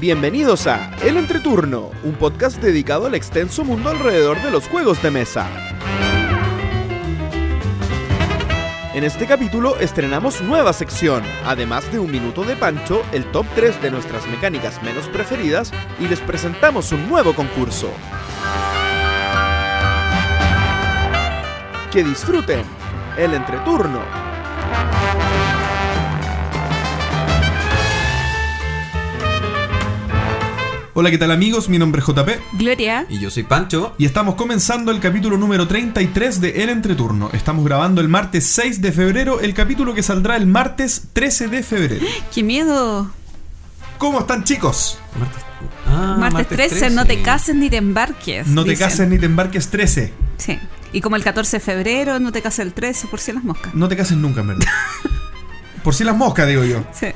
Bienvenidos a El Entreturno, un podcast dedicado al extenso mundo alrededor de los juegos de mesa. En este capítulo estrenamos nueva sección, además de un minuto de Pancho, el top 3 de nuestras mecánicas menos preferidas y les presentamos un nuevo concurso. Que disfruten el entreturno. Hola, ¿qué tal amigos? Mi nombre es JP Gloria. Y yo soy Pancho. y estamos comenzando el capítulo número 33 de El Entreturno. Estamos grabando el martes 6 de febrero, el capítulo que saldrá el martes 13 de febrero. ¡Qué miedo! ¿Cómo están chicos? Martes, ah, martes, 13, no te cases ni te embarques. No te cases ni te embarques 13. Sí. Y como el 14 de febrero, no te cases el 13 por si las moscas. No te cases nunca, en verdad. Por si las moscas, digo yo. Sí.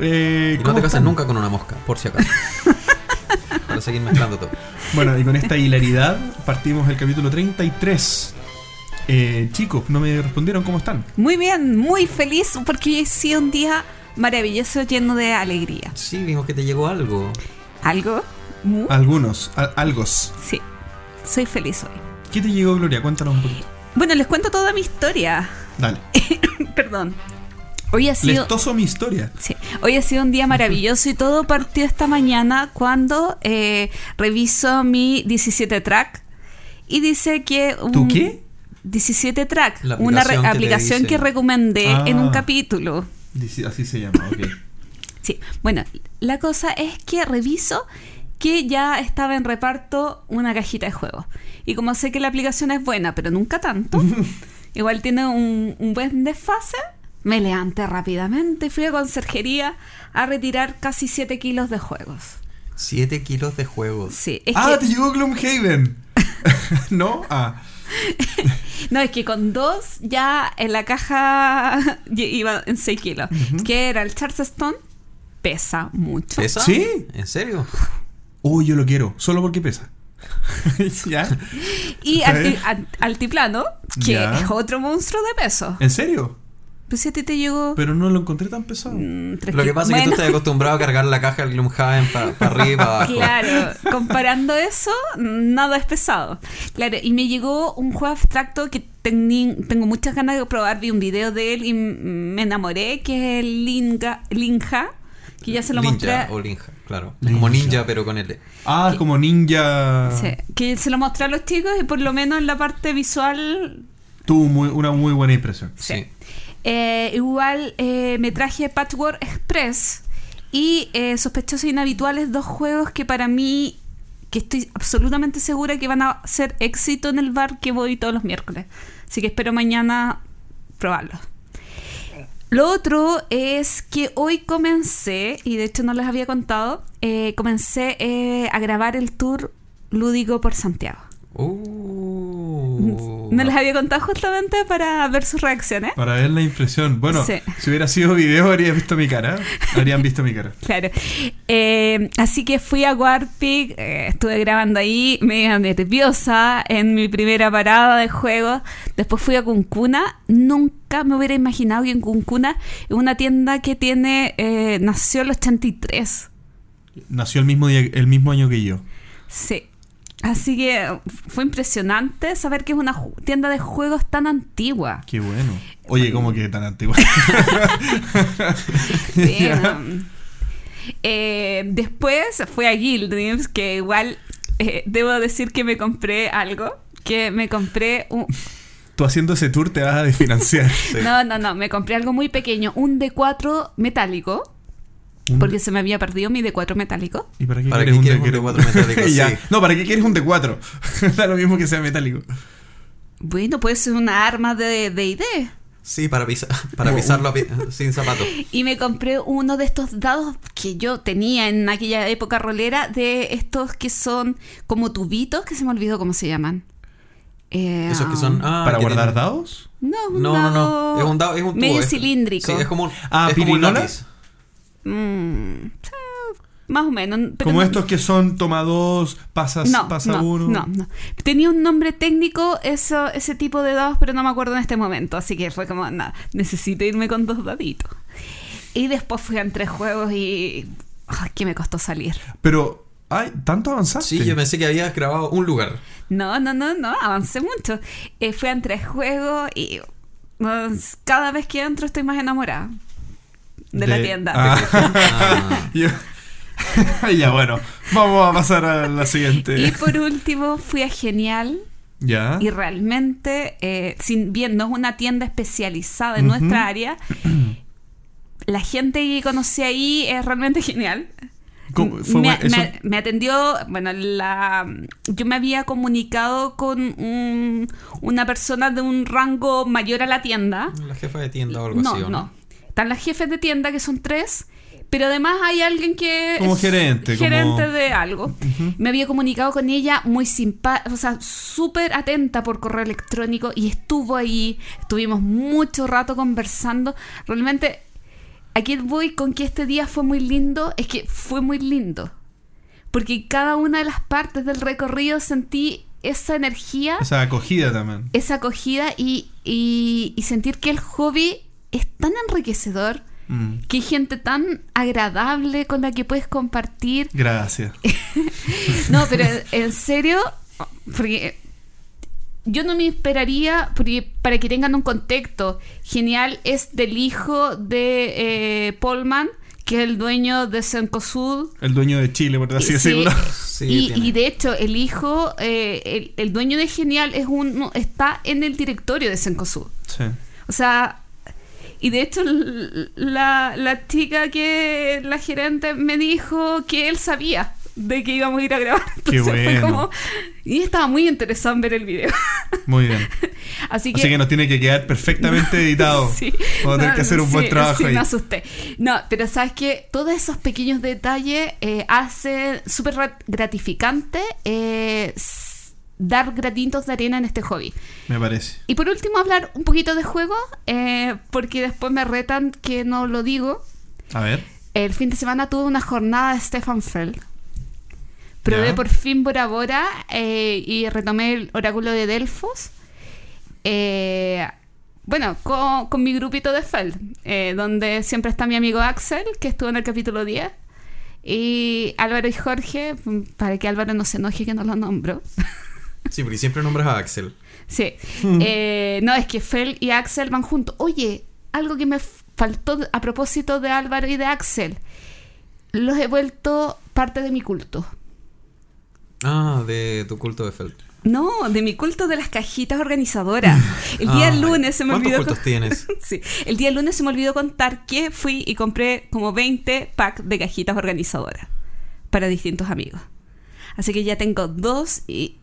Eh, Y no ¿cómo te cases están? nunca con una mosca, por si acaso. Seguir mezclando todo. Bueno, y con esta hilaridad partimos el capítulo 33. Eh, chicos, no me respondieron cómo están. Muy bien, muy feliz porque hoy ha sido un día maravilloso, lleno de alegría. Sí, vimos que te llegó algo. ¿Algo? Mu- Algunos, algos. Sí. Soy feliz hoy. ¿Qué te llegó, Gloria? Cuéntanos un poquito. Bueno, les cuento toda mi historia. Dale. Perdón. Hoy ha sido... Les toso mi historia. Sí, hoy ha sido un día maravilloso y todo partió esta mañana cuando eh, reviso mi 17 track y dice que... un- ¿Tú qué? 17 track, La una aplicación que aplicación que recomendé Ah. en un capítulo. Dice- Así se llama, ok. Sí, bueno, la cosa es que reviso que ya estaba en reparto una cajita de juegos. Y como sé que la aplicación es buena, pero nunca tanto, igual tiene un, un buen desfase, me levanté rápidamente y fui a conserjería a retirar casi 7 kilos de juegos. 7 kilos de juegos. Sí, es ah, que, te llegó Gloomhaven. ¿No? Ah. no, es que con dos ya en la caja iba en 6 kilos. Que era el Charleston, pesa mucho. ¿Pesa? ¿Sí? ¿En serio? Uy, yo lo quiero. Solo porque pesa. ¿Ya? Y alti- altiplano, que Ya. es otro monstruo de peso. ¿En serio? Pues si a ti te llegó. Pero no lo encontré tan pesado. mm, Lo que pasa es que tú Bueno, estás acostumbrado a cargar la caja del Gloomhaven para arriba y para abajo. Claro, comparando eso, nada es pesado. Claro, y me llegó un juego abstracto que tení- tengo muchas ganas de probar. Vi un video de él y me enamoré, que es el Linga, Linja, que ya se lo Ninja mostré. o Linja, claro. Ninja. Como ninja, pero con L. Ah, ¿Qué? como ninja. Sí, que se lo mostré a los chicos y por lo menos en la parte visual Tuvo muy- una muy buena impresión. Sí. Sí. Eh, igual eh, me traje Patchwork Express y eh, Sospechosos Inhabituales, dos juegos que para mí, que estoy absolutamente segura que van a ser éxito en el bar que voy todos los miércoles. Así que espero mañana probarlos. Lo otro es que hoy comencé, y de hecho no les había contado, eh, comencé eh, a grabar el tour lúdico por Santiago. Uh. No les había contado justamente para ver sus reacciones. Para ver la impresión. Bueno, Sí. si hubiera sido video, habrían visto mi cara. Habrían visto mi cara. Claro. Eh, así que fui a Warpig, eh, estuve grabando ahí, medio nerviosa en mi primera parada de juego. Después fui a Cuncuna. Nunca me hubiera imaginado que en Cuncuna es una tienda que tiene. eh, nació en el 83. Nació el mismo, día, el mismo año que yo. Sí. Así que fue impresionante saber que es una tienda de juegos tan antigua. Qué bueno. Oye, ¿cómo que tan antiguo? Bien. Eh, después fue a Guild Dreams, que igual eh, debo decir que me compré algo. Que me compré un... Tú haciendo ese tour te vas a desfinanciar. Sí. No, no, no, me compré algo muy pequeño, un D4 metálico, porque se me había perdido mi D4 metálico. ¿Y para qué ¿Para quieres qué un, quieres un D4 D4 metálico? Sí. No, ¿para qué quieres un D4? da lo mismo que sea metálico. Bueno, puede ser una arma de D&D. Sí, para, pisa- para pisarlo sin zapatos. Y me compré uno de estos dados que yo tenía en aquella época rolera, de estos que son como tubitos, que se me olvidó cómo se llaman. Eh, Esos que son. ah, ¿Para que guardar tienen- dados? No, un No, no, dado no. Es un dado, es un tubo. medio es- cilíndrico. Sí, es como un, Ah, es como un ¿pirinola? lápiz. Mm, más o menos. pero Como no- estos que son toma dos, pasas, No, pasa no, uno. no, no. Tenía un nombre técnico eso, ese tipo de dados, pero no me acuerdo en este momento. Así que fue como, nada, necesito irme con dos daditos. Y después fui a tres juegos y Ay, que me costó salir. Pero, ay, ¿tanto avanzaste? Sí, yo pensé que habías grabado un lugar. No, no, no, no, avancé mucho. Eh, fui a tres juegos y pues, cada vez que entro estoy más enamorada de, la tienda. Ah. Ah, Yo- ya, bueno, vamos a pasar a la siguiente. Y por último fui a Genial ya. y realmente, eh, sin bien no es una tienda especializada en nuestra área, la gente que conocí ahí es realmente genial. ¿Cómo fue me, me- me atendió, bueno, la, yo me había comunicado con un- una persona de un rango mayor a la tienda. la jefa de tienda o algo No, así, ¿o no. Están las jefes de tienda, que son tres, pero además hay alguien que... Como es gerente, como- Gerente de algo. Me había comunicado con ella muy simpática, o sea, súper atenta por correo electrónico y estuvo ahí, estuvimos mucho rato conversando. Realmente, aquí voy con que este día fue muy lindo, es que fue muy lindo. Porque cada una de las partes del recorrido sentí esa energía Esa acogida también. esa acogida y, y- y sentir que el hobby es tan enriquecedor, Mm, que hay gente tan agradable con la que puedes compartir. Gracias. No, pero en serio, porque yo no me esperaría, porque para que tengan un contexto, genial es del hijo de eh, Polman, que es el dueño de Sencosud. El dueño de Chile, por así Sí, decirlo. Sí, y, de hecho, el hijo, eh, el, el dueño de Genial es un, está en el directorio de Sencosud. Sí. O sea, y de hecho la, la chica que la gerente me dijo que él sabía de que íbamos a ir a grabar. Qué Entonces fue bueno. como... Y estaba muy interesado en ver el video. Muy bien. Así que... Así que nos tiene que quedar perfectamente editado. Sí. Vamos a tener No, que hacer un buen sí, trabajo sí, ahí. me asusté. No, pero sabes que todos esos pequeños detalles eh, hacen súper gra- gratificante eh, dar gratitos de arena en este hobby. Me parece. Y por último, hablar un poquito de juego, eh, porque después me retan que no lo digo. A ver. El fin de semana tuve una jornada de Stefan Feld. Probé por fin Bora Bora eh, y retomé el oráculo de Delfos. Eh, bueno, con, con mi grupito de Feld, eh, donde siempre está mi amigo Axel, que estuvo en el capítulo 10. Y Álvaro y Jorge, para que Álvaro no se enoje que no lo nombro. Sí, porque siempre nombras a Axel. Sí. Eh, no, es que Fel y Axel van juntos. Oye, algo que me faltó a propósito de Álvaro y de Axel. Los he vuelto parte de mi culto. Ah, de tu culto de Felt. No, de mi culto de las cajitas organizadoras. El día Ay, lunes se me ¿cuántos olvidó. cultos tienes? Sí, el día lunes se me olvidó contar que fui y compré como 20 packs de cajitas organizadoras para distintos amigos. Así que ya tengo dos y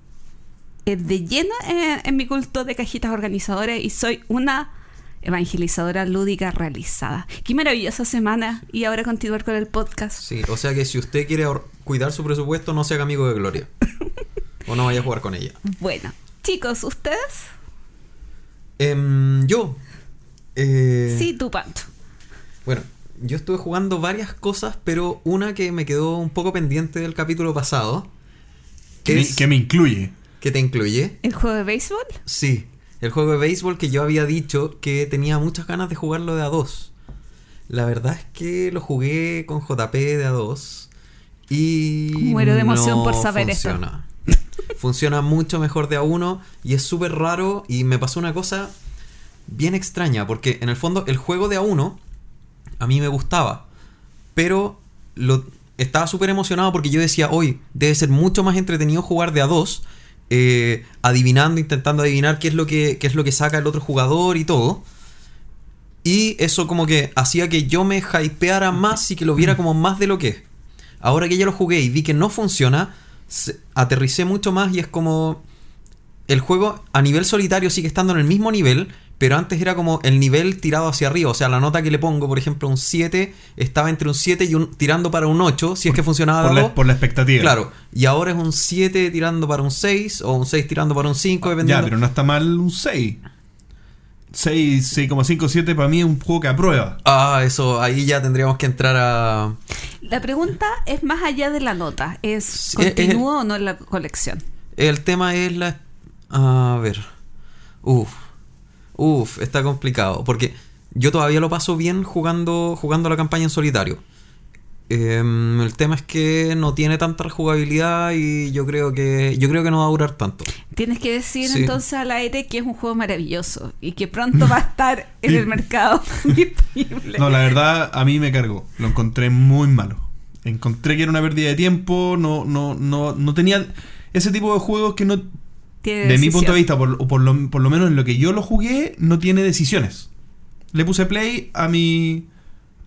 de lleno eh, en mi culto de cajitas organizadoras y soy una evangelizadora lúdica realizada. Qué maravillosa semana y ahora continuar con el podcast. Sí, o sea que si usted quiere cuidar su presupuesto, no se haga amigo de Gloria. o no vaya a jugar con ella. Bueno, chicos, ¿ustedes? Em, yo. eh, Sí, tú, Pancho. Bueno, yo estuve jugando varias cosas, pero una que me quedó un poco pendiente del capítulo pasado. Que, me, que me incluye. ¿Qué te incluye? ¿El juego de béisbol? Sí, el juego de béisbol que yo había dicho que tenía muchas ganas de jugarlo de A2. La verdad es que lo jugué con JP de A2 y... Muero de emoción no por saber esto. funciona. Funciona mucho mejor de A1 y es súper raro y me pasó una cosa bien extraña porque en el fondo el juego de A1 a mí me gustaba, pero lo, estaba súper emocionado porque yo decía, hoy debe ser mucho más entretenido jugar de A2, eh, adivinando, intentando adivinar qué es, lo que, qué es lo que saca el otro jugador y todo. Y eso como que hacía que yo me hypeara más y que lo viera como más de lo que es. Ahora que ya lo jugué y vi que no funciona, aterricé mucho más y es como... El juego a nivel solitario sigue estando en el mismo nivel, pero antes era como el nivel tirado hacia arriba. O sea, la nota que le pongo, por ejemplo, un 7, estaba entre un 7 y un tirando para un 8, si es que funcionaba Por la, dos. por la expectativa. Claro, y ahora es un 7 tirando para un 6 o un 6 tirando para un 5, Ya, dependiendo. pero no está mal un 6. 6, 6,5, 7 para mí es un juego que aprueba. Ah, eso, ahí ya tendríamos que entrar a... La pregunta es más allá de la nota. ¿Es Sí, continúo o no en la colección? El tema es la... A ver. Uf. Uf, está complicado. Porque yo todavía lo paso bien jugando, jugando la campaña en solitario. Em, el tema es que no tiene tanta rejugabilidad y yo creo que yo creo que no va a durar tanto. Tienes que decir Sí. entonces al aire que es un juego maravilloso y que pronto va a estar en el mercado disponible. No, la verdad, a mí me cargó. Lo encontré muy malo. Encontré que era una pérdida de tiempo. No, no, no, no tenía ese tipo de juegos que no. Tiene De mi punto de vista, por, o por, lo, por lo menos en lo que yo lo jugué, no tiene decisiones. Le puse play a mi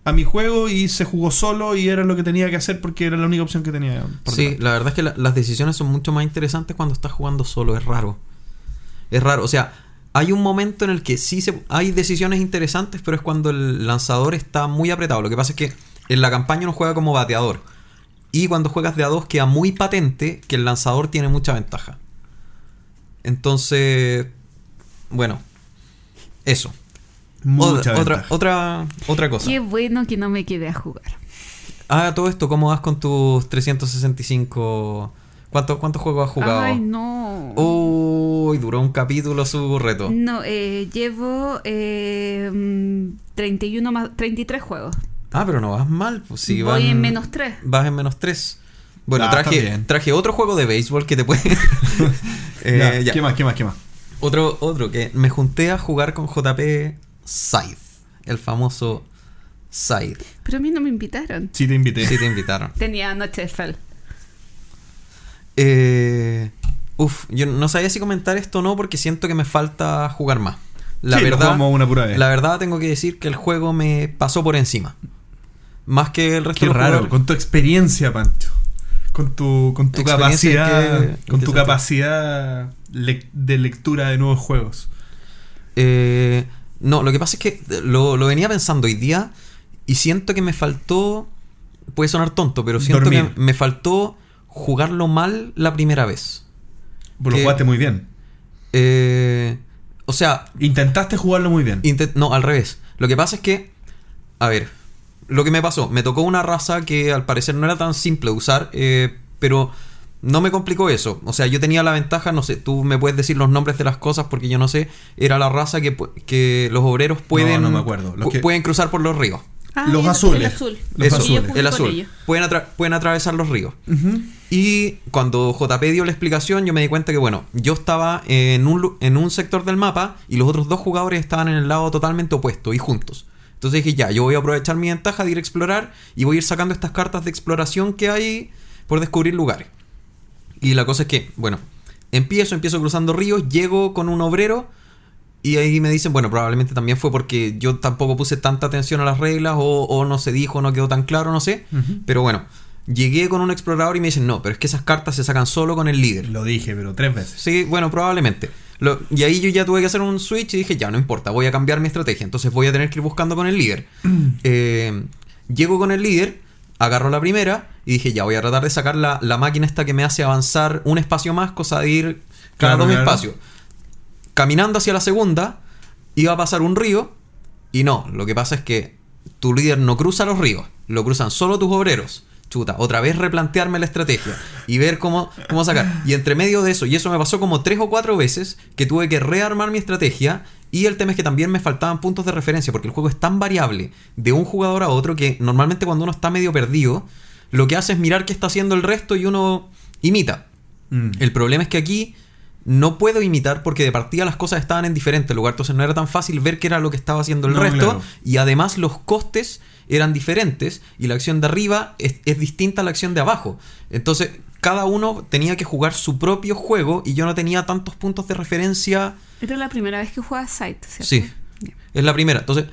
a mi juego y se jugó solo y era lo que tenía que hacer porque era la única opción que tenía. por Sí, delante. la verdad es que la- las decisiones son mucho más interesantes cuando estás jugando solo, es raro. Es raro, o sea, hay un momento en el que sí se, hay decisiones interesantes, pero es cuando el lanzador está muy apretado. Lo que pasa es que en la campaña uno juega como bateador. Y cuando juegas de a dos queda muy patente que el lanzador tiene mucha ventaja. Entonces, bueno, eso. Mucha otra, otra, otra, otra cosa. Qué bueno que no me quedé a jugar. Ah, todo esto, ¿cómo vas con tus 365? ¿Cuántos cuántos juegos has jugado? Ay, no. Uy, duró un capítulo su reto. No, eh, llevo eh, mm, 31 más 33 juegos. Ah, pero no vas mal. Pues Voy van- en menos 3. Vas en menos 3. Bueno, Ah, traje, traje otro juego de béisbol que te puede. Eh, Ya, ya. ¿Qué más? ¿Qué más? ¿Qué más? Otro, otro que me junté a jugar con JP Scythe. El famoso Scythe. Pero a mí no me invitaron. Sí, te invité. Sí te invitaron. Tenía Noche de Fel. Eh, uf, yo no sabía si comentar esto o no porque siento que me falta jugar más. La Sí, verdad, jugamos una pura vez. la verdad tengo que decir que el juego me pasó por encima. Más que el resto Qué de los raro, jugadores. con tu experiencia, Pancho. Con tu, con tu capacidad. con tu capacidad de lectura de nuevos juegos. Eh, no, lo que pasa es que lo, lo venía pensando hoy día y siento que me faltó. Puede sonar tonto, pero siento Dormir. que me faltó jugarlo mal la primera vez. Vos lo jugaste muy bien. Eh, o sea, Intentaste jugarlo muy bien. Intent- no, al revés. Lo que pasa es que, a ver, lo que me pasó, me tocó una raza que al parecer no era tan simple de usar, eh, pero no me complicó eso. O sea, yo tenía la ventaja, no sé, tú me puedes decir los nombres de las cosas porque yo no sé, era la raza que, que los obreros pueden, no me acuerdo. Los pu- que- pueden cruzar por los ríos. Ah, Los azules. El azul. Los Eso, azules. el azul. Pueden, atra- pueden atravesar los ríos. Y cuando JP dio la explicación, yo me di cuenta que, bueno, yo estaba en un, en un sector del mapa y los otros dos jugadores estaban en el lado totalmente opuesto y juntos. Entonces dije, ya, yo voy a aprovechar mi ventaja de ir a explorar y voy a ir sacando estas cartas de exploración que hay por descubrir lugares. Y la cosa es que, bueno, empiezo, empiezo cruzando ríos, llego con un obrero y ahí me dicen, bueno, probablemente también fue porque yo tampoco puse tanta atención a las reglas o, o no se dijo, no quedó tan claro, no sé. Pero bueno, llegué con un explorador y me dicen, no, pero es que esas cartas se sacan solo con el líder. Lo dije, pero tres veces. Sí, bueno, probablemente. Lo- y ahí yo ya tuve que hacer un switch y dije, ya, no importa, voy a cambiar mi estrategia. Entonces voy a tener que ir buscando con el líder. Eh, llego con el líder, agarro la primera y dije, ya, voy a tratar de sacar la, la máquina esta que me hace avanzar un espacio más, cosa de ir cada Claro, dos claro. espacios. Caminando hacia la segunda, iba a pasar un río y no, lo que pasa es que tu líder no cruza los ríos, lo cruzan solo tus obreros. Chuta, otra vez replantearme la estrategia y ver cómo, cómo sacar. Y entre medio de eso, y eso me pasó como tres o cuatro veces, que tuve que rearmar mi estrategia. Y el tema es que también me faltaban puntos de referencia, porque el juego es tan variable de un jugador a otro que normalmente cuando uno está medio perdido, lo que hace es mirar qué está haciendo el resto y uno imita. Mm. El problema es que aquí no puedo imitar porque de partida las cosas estaban en diferente lugar, entonces no era tan fácil ver qué era lo que estaba haciendo el No, resto claro. y además los costes eran diferentes y la acción de arriba es, es distinta a la acción de abajo. Entonces cada uno tenía que jugar su propio juego y yo no tenía tantos puntos de referencia. Era la primera vez que jugaba Sight, ¿cierto? Sí, es la primera. Entonces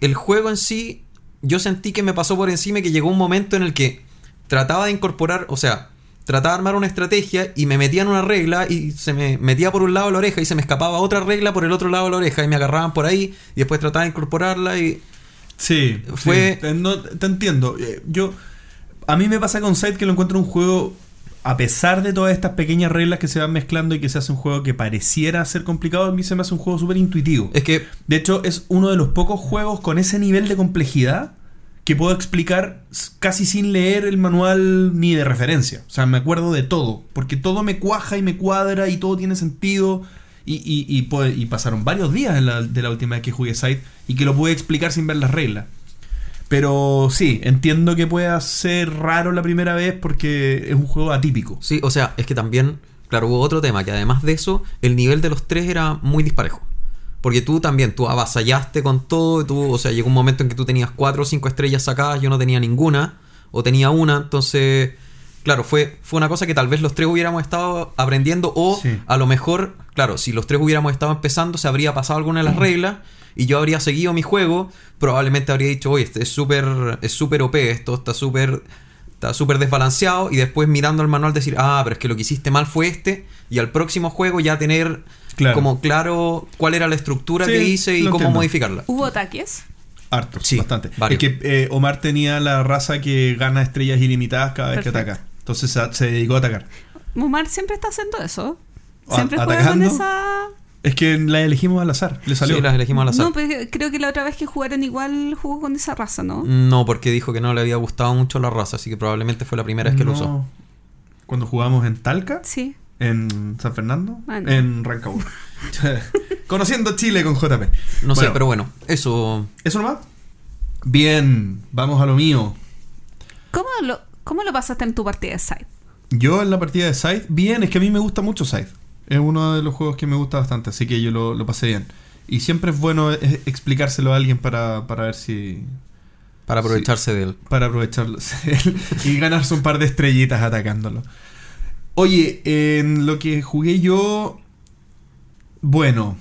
el juego en sí yo sentí que me pasó por encima y que llegó un momento en el que trataba de incorporar, o sea, trataba de armar una estrategia y me metía en una regla y se me metía por un lado de la oreja y se me escapaba otra regla por el otro lado de la oreja y me agarraban por ahí y después trataba de incorporarla y... Sí, Fue- sí, no, te entiendo. Eh, Yo, a mí me pasa con Sight que lo encuentro un juego, a pesar de todas estas pequeñas reglas que se van mezclando y que se hace un juego que pareciera ser complicado, a mí se me hace un juego súper intuitivo. Es que De hecho, es uno de los pocos juegos con ese nivel de complejidad que puedo explicar casi sin leer el manual ni de referencia. O sea, me acuerdo de todo, porque todo me cuaja y me cuadra y todo tiene sentido. Y, y, y, y pasaron varios días en la- de la última vez que jugué Side y que lo pude explicar sin ver las reglas. Pero sí, entiendo que pueda ser raro la primera vez porque es un juego atípico. Sí, o sea, es que también, claro, hubo otro tema, que además de eso, el nivel de los tres era muy disparejo. Porque tú también, tú avasallaste con todo, tú, o sea, llegó un momento en que tú tenías cuatro o cinco estrellas sacadas, yo no tenía ninguna, o tenía una, entonces, claro, fue, fue una cosa que tal vez los tres hubiéramos estado aprendiendo, o Sí. a lo mejor, claro, si los tres hubiéramos estado empezando, se habría pasado alguna de las reglas, y yo habría seguido mi juego, probablemente habría dicho, oye, este es súper, es súper OP, esto está súper está súper desbalanceado y después mirando el manual decir, ah, pero es que lo que hiciste mal fue este y al próximo juego ya tener Claro. como claro cuál era la estructura Sí, que hice y cómo entiendo. modificarla. ¿Hubo ataques? Harto, Sí, bastante. varios. Es que eh, Omar tenía la raza que gana estrellas ilimitadas cada vez que ataca. Entonces se, se dedicó a atacar. Omar siempre está haciendo eso. ¿A- Siempre juega con esa... Es que la elegimos al azar. Le salió. Sí, las elegimos al azar. No, pero creo que la otra vez que jugaron igual jugó con esa raza, ¿no? No, porque dijo que no le había gustado mucho la raza, así que probablemente fue la primera vez que lo usó. Cuando jugamos en Talca, Sí. en San Fernando, Ah, no. en Rancagua. Conociendo Chile con JP. No sé, pero bueno, eso. ¿Eso nomás? Bien, vamos a lo mío. ¿Cómo lo, ¿Cómo lo pasaste en tu partida de Side? Yo en la partida de Scythe, bien, es que a mí me gusta mucho Scythe. Es uno de los juegos que me gusta bastante, así que yo lo, lo pasé bien. Y siempre es bueno eh, explicárselo a alguien para, para ver si. Para aprovecharse de él. para aprovecharlo y ganarse un par de estrellitas atacándolo. Oye, en lo que jugué yo. Bueno,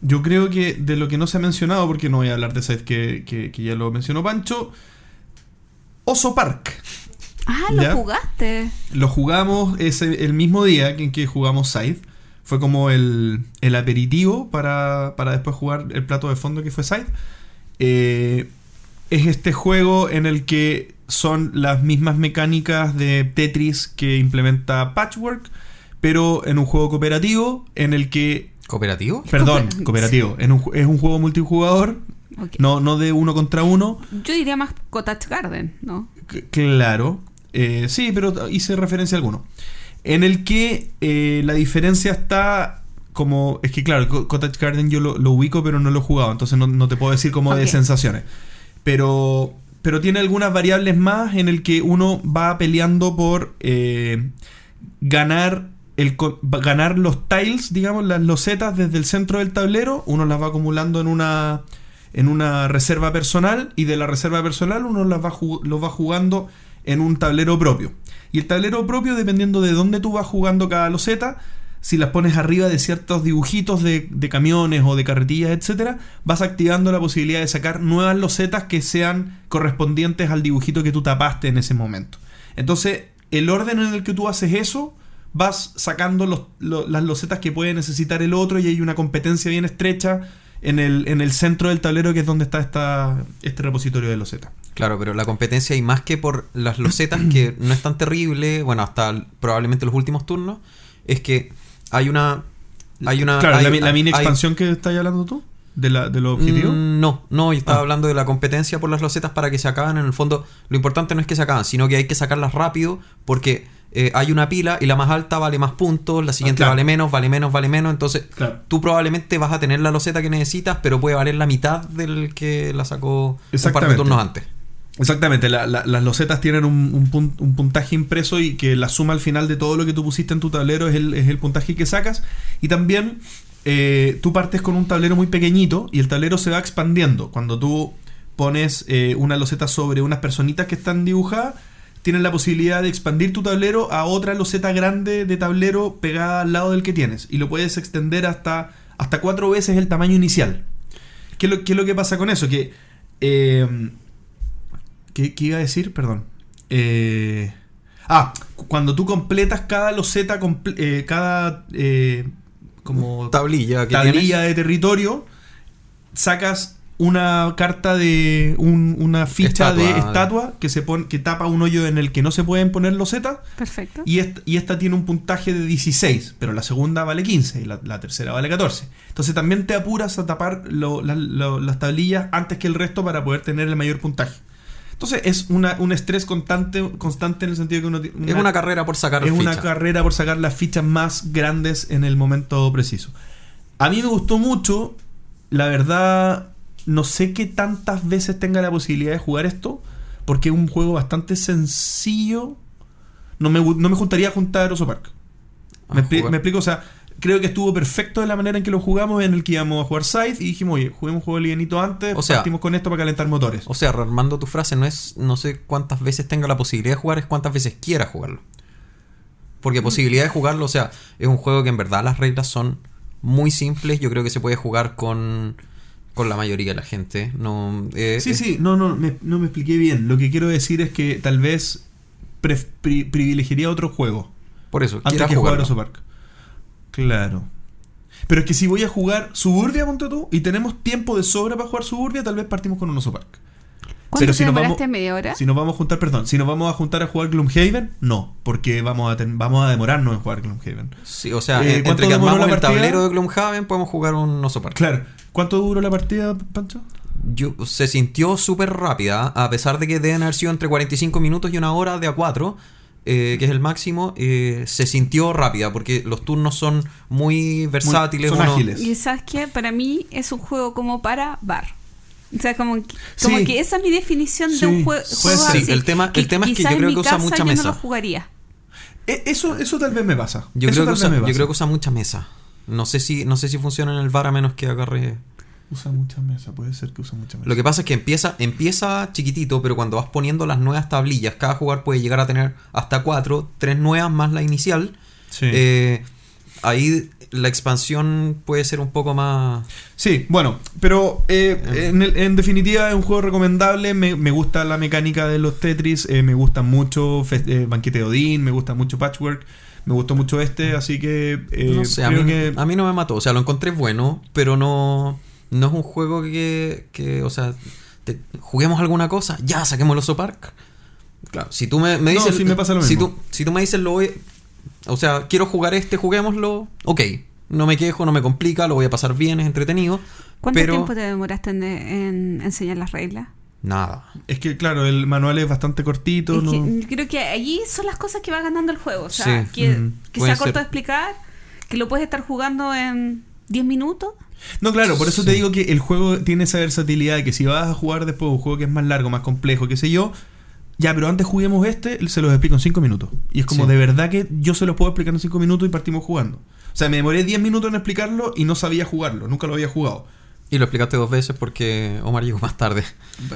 yo creo que de lo que no se ha mencionado, porque no voy a hablar de Scythe que, que, que ya lo mencionó Pancho. Oso Park. Ah, lo ¿Ya? jugaste. Lo jugamos ese, el mismo día que en que jugamos Scythe. Fue como el, el aperitivo para, para después jugar el plato de fondo que fue Scythe. Eh, es este juego en el que son las mismas mecánicas de Tetris que implementa Patchwork, pero en un juego cooperativo en el que... ¿Cooperativo? Perdón, Cooper- cooperativo. En un es un juego multijugador, no, no de uno contra uno. Yo diría más Cottage Garden, ¿no? C- Claro. Eh, sí, pero hice referencia a alguno. En el que eh, la diferencia está como... Es que claro, Co- Cottage Garden yo lo, lo ubico, pero no lo he jugado, entonces no, no te puedo decir como de sensaciones. Pero, pero tiene algunas variables más en el que uno va peleando por eh, ganar, el, ganar los tiles, digamos, las losetas desde el centro del tablero. Uno las va acumulando en una, en una reserva personal y de la reserva personal uno las va, los va jugando en un tablero propio. Y el tablero propio, dependiendo de dónde tú vas jugando cada loseta, si las pones arriba de ciertos dibujitos de, camiones o de carretillas, etcétera, vas activando la posibilidad de sacar nuevas losetas que sean correspondientes al dibujito que tú tapaste en ese momento. Entonces, el orden en el que tú haces eso, vas sacando las losetas que puede necesitar el otro y hay una competencia bien estrecha en el, en el centro del tablero que es donde está esta, este repositorio de losetas. Claro, pero la competencia y más que por las losetas, que no es tan terrible, bueno, hasta probablemente los últimos turnos, es que hay una... Hay una claro, hay- la, la mini hay- expansión que estás hablando tú, de, la, de los objetivos. Mm, No, no, yo estaba Ah. hablando de la competencia por las losetas para que se acaben. En el fondo, lo importante no es que se acaben, sino que hay que sacarlas rápido porque eh, hay una pila y la más alta vale más puntos, la siguiente claro. vale menos, vale menos, vale menos. Entonces, Claro. tú probablemente vas a tener la loseta que necesitas, pero puede valer la mitad del que la sacó un par de Exactamente. turnos antes. Exactamente, la- la- las losetas tienen un, un pun- un puntaje impreso y que la suma al final de todo lo que tú pusiste en tu tablero es el, es el puntaje que sacas. Y también eh, tú partes con un tablero muy pequeñito y el tablero se va expandiendo. Cuando tú pones eh, una loseta sobre unas personitas que están dibujadas, tienes la posibilidad de expandir tu tablero a otra loseta grande de tablero pegada al lado del que tienes. Y lo puedes extender hasta, hasta cuatro veces el tamaño inicial. ¿Qué es lo, qué es lo que pasa con eso? Que... eh, ¿Qué, qué iba a decir? Perdón. Eh, ah, cu- cuando tú completas cada loseta, comple- eh, cada eh, como Tablilla que tablilla tienes. de territorio, sacas una carta de un- una ficha de Estatua. que se pone que tapa un hoyo en el que no se pueden poner losetas Perfecto. y esta, y esta tiene un puntaje de 16, pero la segunda vale 15 y la, la tercera vale 14. Entonces también te apuras a tapar lo- la- lo- las tablillas antes que el resto para poder tener el mayor puntaje. Entonces es una, un estrés constante, constante en el sentido que uno tiene Es una carrera por sacar es una ficha. carrera por sacar las fichas más grandes en el momento preciso. A mí me gustó mucho, la verdad, no sé qué tantas veces tenga la posibilidad de jugar esto, porque es un juego bastante sencillo. No me, no me juntaría a juntar Oso Park. Me, expli- jugar. me explico, o sea, creo que estuvo perfecto de la manera en que lo jugamos, en el que íbamos a jugar Scythe y dijimos, oye, juguemos un juego livianito antes, O sea- partimos con esto para calentar motores. O sea, rearmando tu frase, no es no sé cuántas veces tenga la posibilidad de jugar, es cuántas veces quiera jugarlo. Porque Mm. posibilidad de jugarlo, o sea, es un juego que en verdad las reglas son muy simples. Yo creo que se puede jugar con, con la mayoría de la gente. No, eh, Sí, es- sí, no, no, me, no me expliqué bien. Lo que quiero decir es que tal vez pri- privilegiaría otro juego Por eso, antes que jugar. Oso Park. Claro. Pero es que si voy a jugar Suburbia, ponte tú, y tenemos tiempo de sobra para jugar Suburbia, tal vez partimos con un Oso Park. ¿Cuánto Pero si nos demoraste? vamos- ¿Media hora? Si nos vamos a juntar, perdón, si nos vamos a juntar a jugar Gloomhaven, no, porque vamos a, ten- vamos a demorarnos en jugar Gloomhaven. Sí, o sea, Eh, en- ¿cuánto entre que armamos el tablero de Gloomhaven, podemos jugar un oso parque. Claro. ¿Cuánto duró la partida, Pancho? Yo, se sintió súper rápida, a pesar de que deben haber sido entre 45 minutos y una hora de a 4, que es el máximo, eh, se sintió rápida, porque los turnos son muy versátiles. son uno- ágiles. Y sabes qué, para mí es un juego como para bar. O sea, como, que- como Sí. que esa es mi definición Sí, de un jue- juego ser. así. Sí, el tema- el tema es que yo creo que usa mucha yo mesa. no lo jugaría. Eh, Eso, eso tal vez me pasa. Yo, Eso creo que usa, yo creo que usa mucha mesa. No sé si, no sé si funciona en el bar a menos que agarre. Usa mucha mesa, puede ser que usa mucha mesa. Lo que pasa es que empieza, empieza chiquitito, pero cuando vas poniendo las nuevas tablillas, cada jugador puede llegar a tener hasta cuatro, tres nuevas más la inicial. Sí. Eh, ahí la expansión puede ser un poco más. Sí, bueno, pero eh, en, el- en definitiva es un juego recomendable. Me, me gusta la mecánica de los Tetris, eh, me gusta mucho Fe- eh, Banquete de Odín, me gusta mucho Patchwork, me gustó mucho este, así que eh, no sé, a mí, creo que a mí no me mató. O sea, lo encontré bueno, pero no, no es un juego que, que o sea, te- juguemos alguna cosa, ya saquemos el Oso Park. Claro, si tú me, me No, dices. sí me pasa lo si mismo. Tú, si tú me dices, lo voy- O sea, quiero jugar este, juguémoslo. Ok, no me quejo, no me complica, lo voy a pasar bien, es entretenido. ¿Cuánto pero tiempo te demoraste en, en enseñar las reglas? Nada. es que claro, el manual es bastante cortito. Es no- que creo que allí son las cosas que va ganando el juego. O sea, Sí. que, Mm. sea corto ser. de explicar, que lo puedes estar jugando en 10 minutos. No, claro, por eso te digo que el juego tiene esa versatilidad de que si vas a jugar después un juego que es más largo, más complejo, qué sé yo, ya, pero antes juguemos este, se los explico en 5 minutos. Y es como Sí. de verdad que yo se los puedo explicar en 5 minutos y partimos jugando. O sea, me demoré 10 minutos en explicarlo y no sabía jugarlo, nunca lo había jugado. Y lo explicaste dos veces porque Omar llegó más tarde.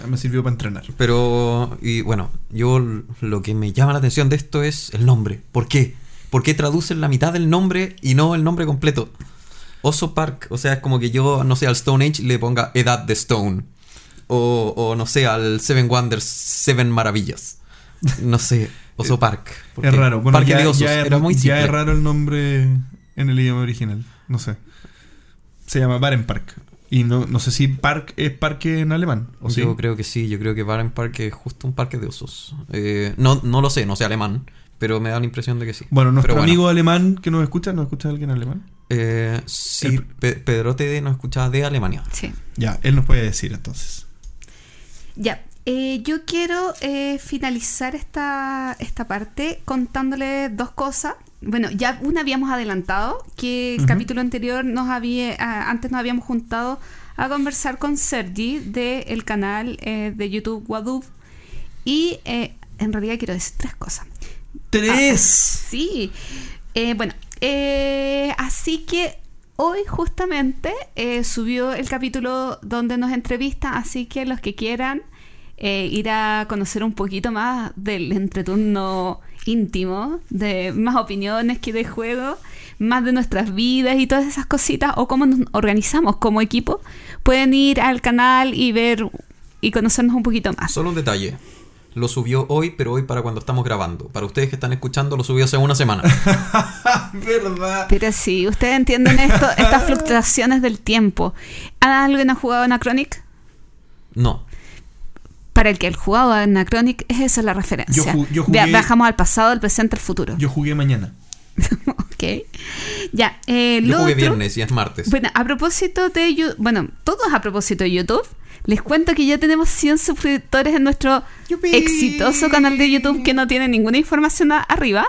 Me sirvió para entrenar. Pero, y bueno, yo lo que me llama la atención de esto es el nombre. ¿Por qué? ¿Por qué traducen la mitad del nombre y no el nombre completo? Oso Park, o sea, es como que yo, no sé, al Stone Age le ponga Edad de Stone. O, o no sé, al Seven Wonders, Seven Maravillas. No sé, Oso Park. Es raro. Bueno, Parque ya, de Osos, ya es, era muy ya es raro el nombre en el idioma original. No sé. Se llama Barenpark. Y no, no sé si Park es parque en alemán. ¿o sí? Yo creo que sí, yo creo que Baren Park es justo un parque de osos. Eh, no, no lo sé, no sé alemán, pero me da la impresión de que sí. Bueno, nuestro Pero bueno. amigo alemán que nos escucha, ¿nos escucha alguien alemán? Eh, sí, El- Pe- Pedro TD nos escuchaba de Alemania. Sí. Ya, él nos puede decir entonces. Ya, eh, yo quiero eh, finalizar esta, esta parte contándole dos cosas. Bueno, ya una habíamos adelantado, que el capítulo anterior nos había, ah, antes nos habíamos juntado a conversar con Sergi del canal eh, de YouTube Wadub. Y eh, en realidad quiero decir tres cosas. ¡Tres! Sí. Eh, bueno, eh, así que hoy justamente subió el capítulo donde nos entrevista, así que los que quieran eh, ir a conocer un poquito más del entreturno íntimo, de más opiniones que de juego, más de nuestras vidas y todas esas cositas, o cómo nos organizamos como equipo, pueden ir al canal y ver y conocernos un poquito más. Solo un detalle. Lo subió hoy, pero hoy para cuando estamos grabando. Para ustedes que están escuchando, lo subió hace una semana. ¿Verdad? Pero sí, ustedes entienden esto, estas fluctuaciones del tiempo. ¿Alguien ha jugado Anachronic? No. Para el que el jugado a Anachronic es esa la referencia. Yo ju- yo jugué- Viajamos al pasado, al presente, al futuro. Yo jugué mañana. ok. Ya, eh, Yo lo jugué otro- viernes y es martes. Bueno, a propósito de YouTube, bueno, todos a propósito de YouTube, les cuento que ya tenemos 100 suscriptores en nuestro ¡Yupi! exitoso canal de YouTube que no tiene ninguna información arriba,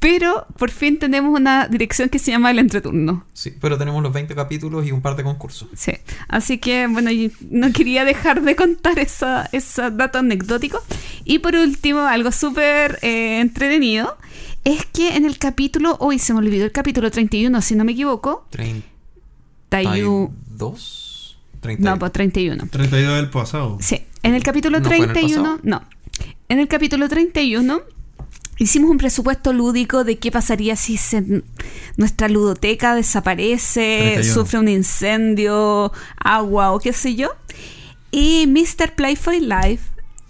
Pero por fin tenemos una dirección que se llama El Entreturno. Sí, pero tenemos los 20 capítulos y un par de concursos. Sí. Así que, bueno, yo no quería dejar de contar esa, ese dato anecdótico. Y por último, algo súper eh, entretenido, es que en el capítulo, hoy se me olvidó el capítulo 31, si no me equivoco. 31. ¿32? No, pues 31. 32 del pasado. Sí, en el capítulo ¿No fue en el 31, pasado? no. En el capítulo 31 hicimos un presupuesto lúdico de qué pasaría si se- nuestra ludoteca desaparece, 31. sufre un incendio, agua o qué sé yo. Y Mr. Play for Life,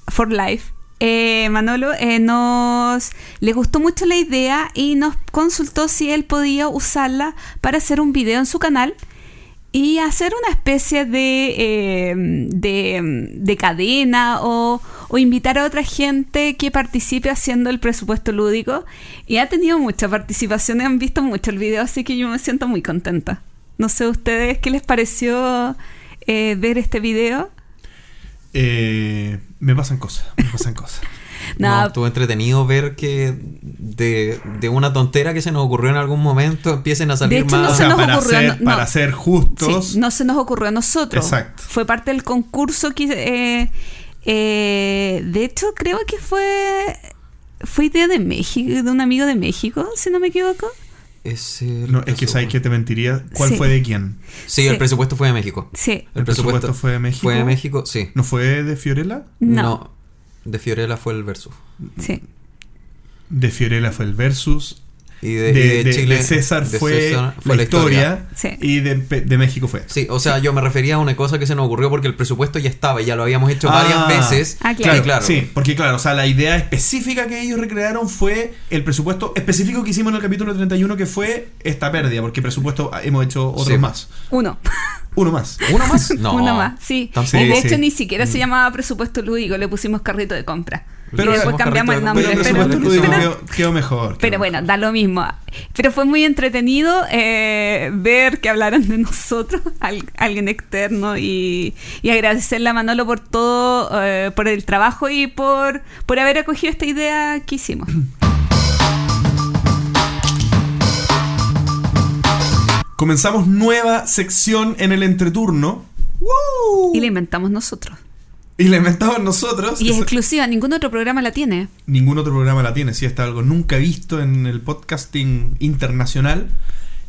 for Life eh, Manolo eh, nos le gustó mucho la idea y nos consultó si él podía usarla para hacer un video en su canal y hacer una especie de, eh, de, de cadena o, o invitar a otra gente que participe haciendo el presupuesto lúdico. Y ha tenido mucha participación y han visto mucho el video, así que yo me siento muy contenta. No sé ustedes qué les pareció eh, ver este video. Eh, me pasan cosas, me pasan cosas. No, estuvo entretenido ver que de, de una tontera que se nos ocurrió en algún momento empiecen a salir hecho, no más. O sea, para, ocurrió, ser, no- no. para ser justos, Sí, no se nos ocurrió a nosotros. Exacto. Fue parte del concurso que... eh, eh, de hecho, creo que fue... Fue idea de México, de un amigo de México, si no me equivoco. Es no, es que sabes que te mentiría. ¿Cuál Sí. fue de quién? Sí, Sí. el presupuesto fue de México. Sí. ¿El presupuesto fue de México? Fue de México, sí. ¿No fue de Fiorella? No. de Fiorella fue el versus. Sí. De Fiorella fue el versus. Y De, de, y de de- Chile. de César de fue, César la, historia. Sí. Y de, México fue. Sí, o sea, yo me refería a una cosa que se nos ocurrió porque el presupuesto ya estaba y ya lo habíamos hecho Ah. varias veces. Ah, Claro, Y claro. sí, porque claro, o sea, la idea específica que ellos recrearon fue el presupuesto específico que hicimos en el capítulo 31, que fue esta pérdida, porque presupuesto hemos hecho otros Sí. más. Uno. Uno más. ¿Uno más? No. Uno más, sí. Tampoco. y de Sí, hecho sí. ni siquiera se llamaba presupuesto lúdico, le pusimos carrito de compra. Pero y después cambiamos el nombre. Pero Pero- pero- pero- quedó, quedó mejor. Pero quedó bueno, da lo mismo. Pero fue muy entretenido eh, ver que hablaron de nosotros, al- alguien externo, y, y agradecerle a Manolo por todo, eh, por el trabajo y por, por haber acogido esta idea que hicimos. Comenzamos nueva sección en el entreturno. Y la inventamos nosotros. Y la inventamos nosotros. Y es exclusiva, ningún otro programa la tiene. Ningún otro programa la tiene, si está algo nunca visto en el podcasting internacional.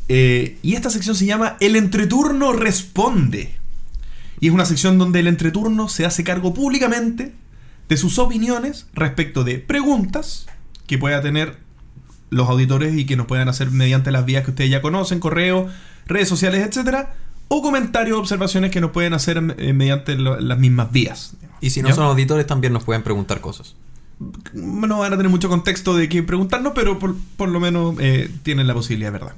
Eh, y esta sección se llama El Entreturno Responde. Y es una sección donde el entreturno se hace cargo públicamente de sus opiniones respecto de preguntas que pueda tener los auditores y que nos puedan hacer mediante las vías que ustedes ya conocen, correo, redes sociales, etcétera, o comentarios o observaciones que nos pueden hacer eh, mediante lo- las mismas vías. Y si no ¿Ya? son auditores, también nos pueden preguntar cosas. no van a tener mucho contexto de qué preguntarnos, pero por, por lo menos eh, tienen la posibilidad, ¿verdad?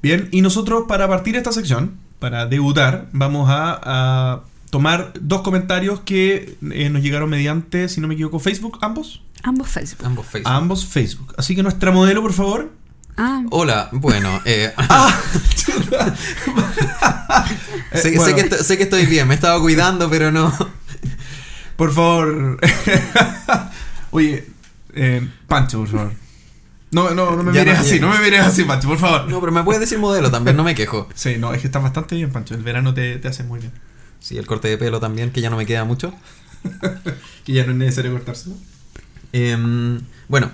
Bien, y nosotros para partir esta sección, para debutar, vamos a, a tomar dos comentarios que eh, nos llegaron mediante, si no me equivoco, Facebook, ambos. Ambos Facebook. Ambos Facebook. Ambos Facebook. Así que nuestra modelo, por favor. Ah, Hola, bueno, eh, sé, Eh, bueno, sé que sé que estoy bien, me estaba cuidando, pero no. Por favor. Oye, eh, Pancho, por favor. No, no, no me Ya mires no así, no me mires así, Pancho, por favor. No, pero me puedes decir modelo también, no me quejo. Sí, no, es que estás bastante bien, Pancho. El verano te, te hace muy bien. Sí, el corte de pelo también, que ya no me queda mucho. Que ya no es necesario cortárselo. Em, bueno,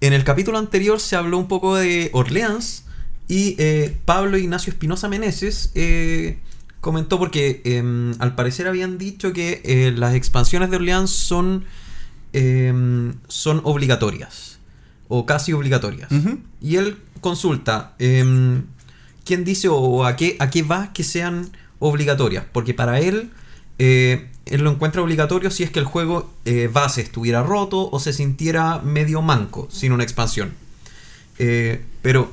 en el capítulo anterior se habló un poco de Orleans y eh, Pablo Ignacio Espinosa Meneses eh, comentó porque em, al parecer habían dicho que eh, las expansiones de Orleans son, em, son obligatorias o casi obligatorias. Y él consulta em, quién dice o a qué, a qué va que sean obligatorias. Porque para él, él lo encuentra obligatorio si es que el juego base estuviera roto o se sintiera medio manco sin una expansión. Pero,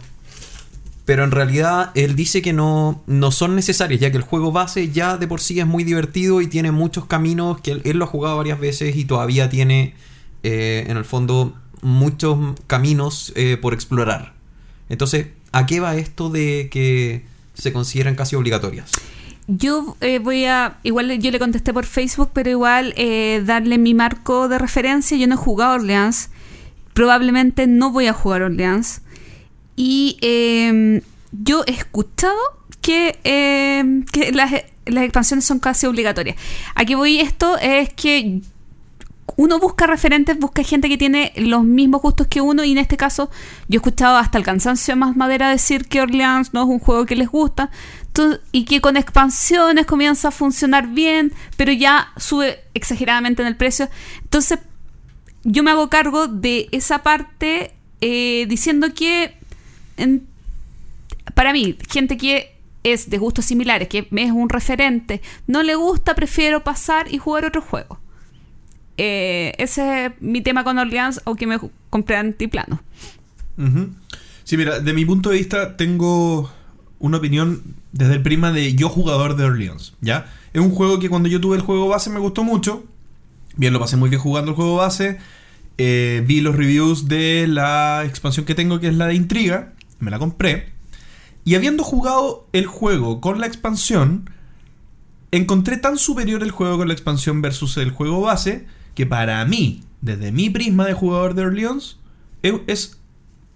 pero en realidad él dice que no, no son necesarias, ya que el juego base ya de por sí es muy divertido y tiene muchos caminos que él, lo ha jugado varias veces y todavía tiene eh, en el fondo muchos caminos eh, por explorar. Entonces, ¿a qué va esto de que se consideran casi obligatorias? Yo eh, voy a, igual yo le contesté por Facebook, pero igual darle mi marco de referencia. Yo no he jugado Orleans, probablemente no voy a jugar Orleans. Y eh, yo he escuchado que, eh, que las, las expansiones son casi obligatorias. Aquí voy esto es que uno busca referentes, busca gente que tiene los mismos gustos que uno y en este caso yo he escuchado hasta el cansancio más madera decir que Orleans no es un juego que les gusta y que con expansiones comienza a funcionar bien, pero ya sube exageradamente en el precio. Entonces yo me hago cargo de esa parte eh, diciendo que para mí, gente que es de gustos similares, que es un referente, no le gusta, prefiero pasar y jugar otro juego. Eh, ese es mi tema con Orleans, aunque me compré antiplano. Sí, mira, de mi punto de vista tengo una opinión desde el prisma de yo jugador de Orleans, ¿ya? Es un juego que cuando yo tuve el juego base me gustó mucho. Bien, lo pasé muy bien jugando el juego base. Eh, vi los reviews de la expansión que tengo, que es la de Intriga. Me la compré. Y habiendo jugado el juego con la expansión, encontré tan superior el juego con la expansión versus el juego base, que para mí, desde mi prisma de jugador de Orleans, es, es,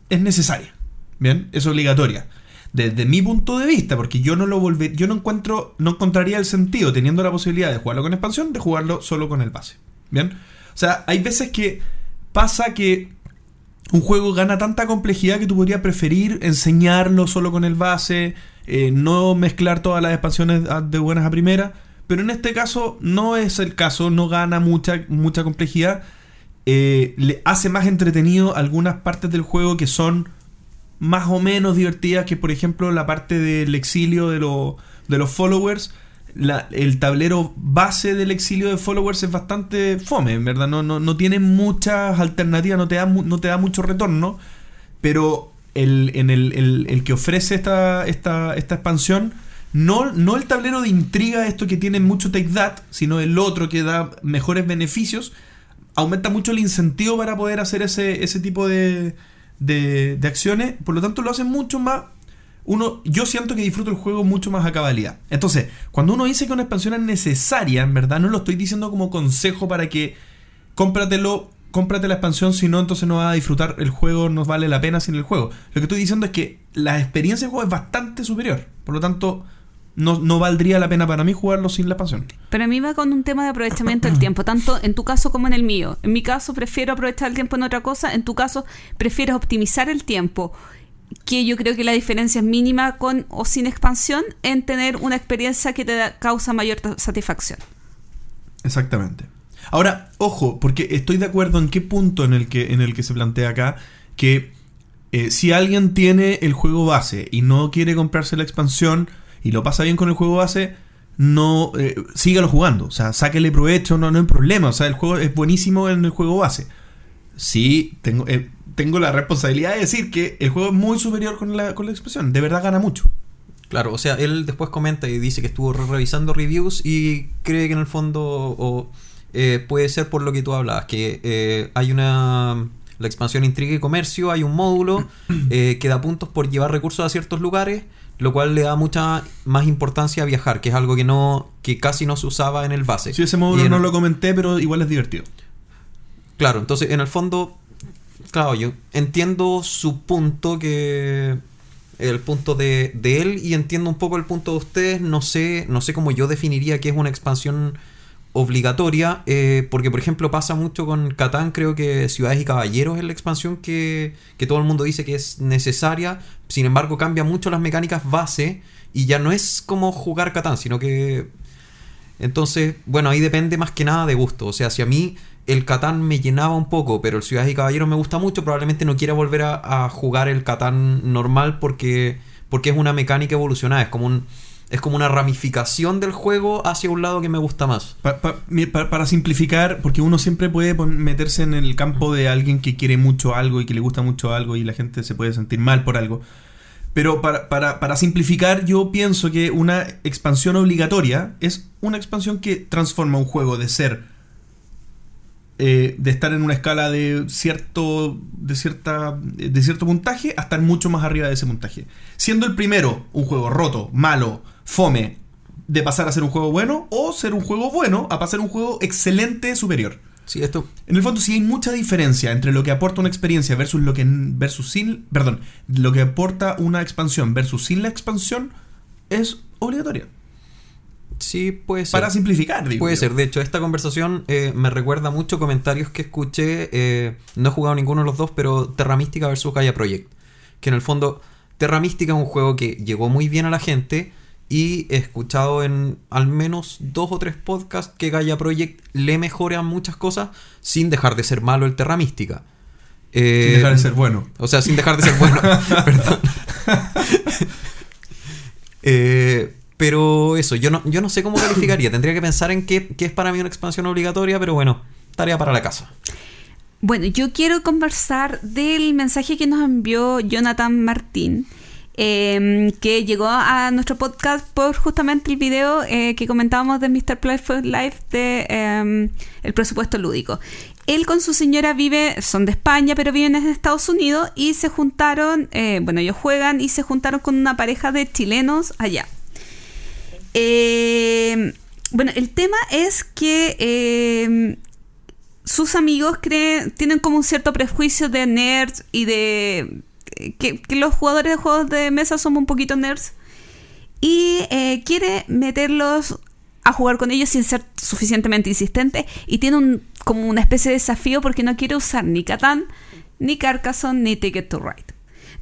es necesaria. Bien, es obligatoria. Desde mi punto de vista, porque yo no lo yo no encuentro, no encontraría el sentido, teniendo la posibilidad de jugarlo con expansión, de jugarlo solo con el base. Bien. O sea, hay veces que pasa que un juego gana tanta complejidad que tú podrías preferir enseñarlo solo con el base, eh, no mezclar todas las expansiones de buenas a primeras. Pero en este caso no es el caso, no gana mucha, mucha complejidad. Eh, le hace más entretenido algunas partes del juego que son más o menos divertidas, que por ejemplo la parte del exilio de, de los followers. La- el tablero base del exilio de followers es bastante fome, en verdad. No, no, no tiene muchas alternativas, no te da, no te da mucho retorno. Pero el, en el- el que ofrece esta, esta, esta expansión, no, no el tablero de intriga, esto que tiene mucho take that, sino el otro que da mejores beneficios, aumenta mucho el incentivo para poder hacer ese, ese tipo de, de, de acciones. Por lo tanto, lo hace mucho más. Uno, yo siento que disfruto el juego mucho más a cabalidad. Entonces, cuando uno dice que una expansión es necesaria, en verdad no lo estoy diciendo como consejo para que cómpratelo, cómprate la expansión, si no, entonces no vas a disfrutar el juego, no vale la pena sin el juego. Lo que estoy diciendo es que la experiencia de juego es bastante superior. Por lo tanto, no, no valdría la pena para mí jugarlo sin la expansión. Pero a mí va con un tema de aprovechamiento del tiempo, tanto en tu caso como en el mío. En mi caso prefiero aprovechar el tiempo en otra cosa, en tu caso prefieres optimizar el tiempo, que yo creo que la diferencia es mínima con o sin expansión en tener una experiencia que te da- causa mayor satisfacción. Exactamente. Ahora, ojo, porque estoy de acuerdo en qué punto en el que, en el que se plantea acá que eh, si alguien tiene el juego base y no quiere comprarse la expansión y lo pasa bien con el juego base, no eh, sígalo jugando. O sea, sáquele provecho, no, no hay problema. O sea, el juego es buenísimo en el juego base. Sí, tengo, eh, tengo la responsabilidad de decir que el juego es muy superior con la, con la expansión. De verdad gana mucho. Claro, o sea, él después comenta y dice que estuvo re- revisando reviews y cree que en el fondo o, eh, puede ser por lo que tú hablabas, que eh, hay una... La expansión Intriga y Comercio, hay un módulo eh, que da puntos por llevar recursos a ciertos lugares, lo cual le da mucha más importancia a viajar, que es algo que no que casi no se usaba en el base. Sí, ese módulo en no lo comenté, pero igual es divertido. Claro, entonces en el fondo, claro, yo entiendo su punto que el punto de, de él y entiendo un poco el punto de ustedes. No sé, no sé cómo yo definiría que es una expansión obligatoria, eh, porque por ejemplo pasa mucho con Catán, creo que Ciudades y Caballeros es la expansión que, que todo el mundo dice que es necesaria, sin embargo cambia mucho las mecánicas base y ya no es como jugar Catán, sino que entonces, bueno, ahí depende más que nada de gusto. O sea, si a mí el Catán me llenaba un poco, pero el Ciudades y Caballeros me gusta mucho, probablemente no quiera volver a, jugar el Catán normal porque, porque es una mecánica evolucionada. Es como un. Es como una ramificación del juego hacia un lado que me gusta más. Para simplificar, porque uno siempre puede meterse en el campo de alguien que quiere mucho algo y que le gusta mucho algo y la gente se puede sentir mal por algo. Pero para- para simplificar, yo pienso que una expansión obligatoria es una expansión que transforma un juego de ser. Eh, de estar en una escala de cierto. de cierta. de cierto puntaje a estar mucho más arriba de ese puntaje. Siendo el primero un juego roto, malo, fome, de pasar a ser un juego bueno, o ser un juego bueno a pasar a un juego excelente superior. Sí, esto. En el fondo sí hay mucha diferencia entre lo que aporta una experiencia versus lo que versus sin, perdón, lo que aporta una expansión versus sin la expansión es obligatoria. Sí, puede ser. Para simplificar, digo. Puede yo. ser. De hecho, esta conversación eh, me recuerda mucho comentarios que escuché. eh, no he jugado ninguno de los dos, pero Terra Mística versus Gaia Project. Que en el fondo, Terra Mística es un juego que llegó muy bien a la gente. Y he escuchado en al menos dos o tres podcasts que Gaia Project le mejora muchas cosas sin dejar de ser malo el Terra Mística. Eh, Sin dejar de ser bueno. O sea, sin dejar de ser bueno. Perdón. Eh, pero eso, yo no, yo no sé cómo calificaría. Tendría que pensar en qué, qué es para mí una expansión obligatoria, pero bueno, tarea para la casa. Bueno, yo quiero conversar del mensaje que nos envió Jonathan Martín, eh, que llegó a nuestro podcast por justamente el video eh, que comentábamos de Mr. Playful Life de eh, el presupuesto lúdico. Él con su señora vive, son de España, pero viven en Estados Unidos y se juntaron, eh, bueno, ellos juegan y se juntaron con una pareja de chilenos allá. Eh, bueno, el tema es que eh, sus amigos creen, tienen como un cierto prejuicio de nerds y de que, que los jugadores de juegos de mesa somos un poquito nerds y eh, quiere meterlos a jugar con ellos sin ser suficientemente insistente y tiene un, como una especie de desafío porque no quiere usar ni Catán, ni Carcassonne, ni Ticket to Ride.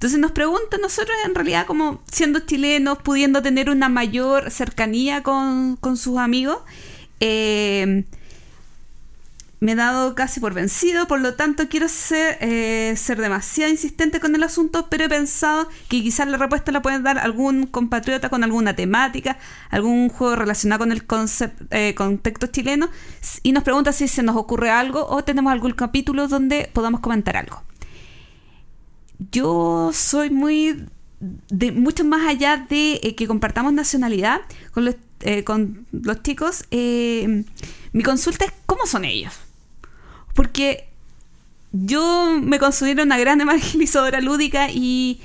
Entonces nos preguntan nosotros en realidad como siendo chilenos, pudiendo tener una mayor cercanía con, con sus amigos, eh, me he dado casi por vencido, por lo tanto quiero ser, eh, ser demasiado insistente con el asunto, pero he pensado que quizás la respuesta la pueden dar algún compatriota con alguna temática, algún juego relacionado con el concept- eh, contexto chileno, y nos pregunta si se nos ocurre algo o tenemos algún capítulo donde podamos comentar algo. Yo soy muy de mucho más allá de eh, que compartamos nacionalidad con los, eh, con los chicos, eh, mi consulta es cómo son ellos. Porque yo me considero una gran evangelizadora lúdica y,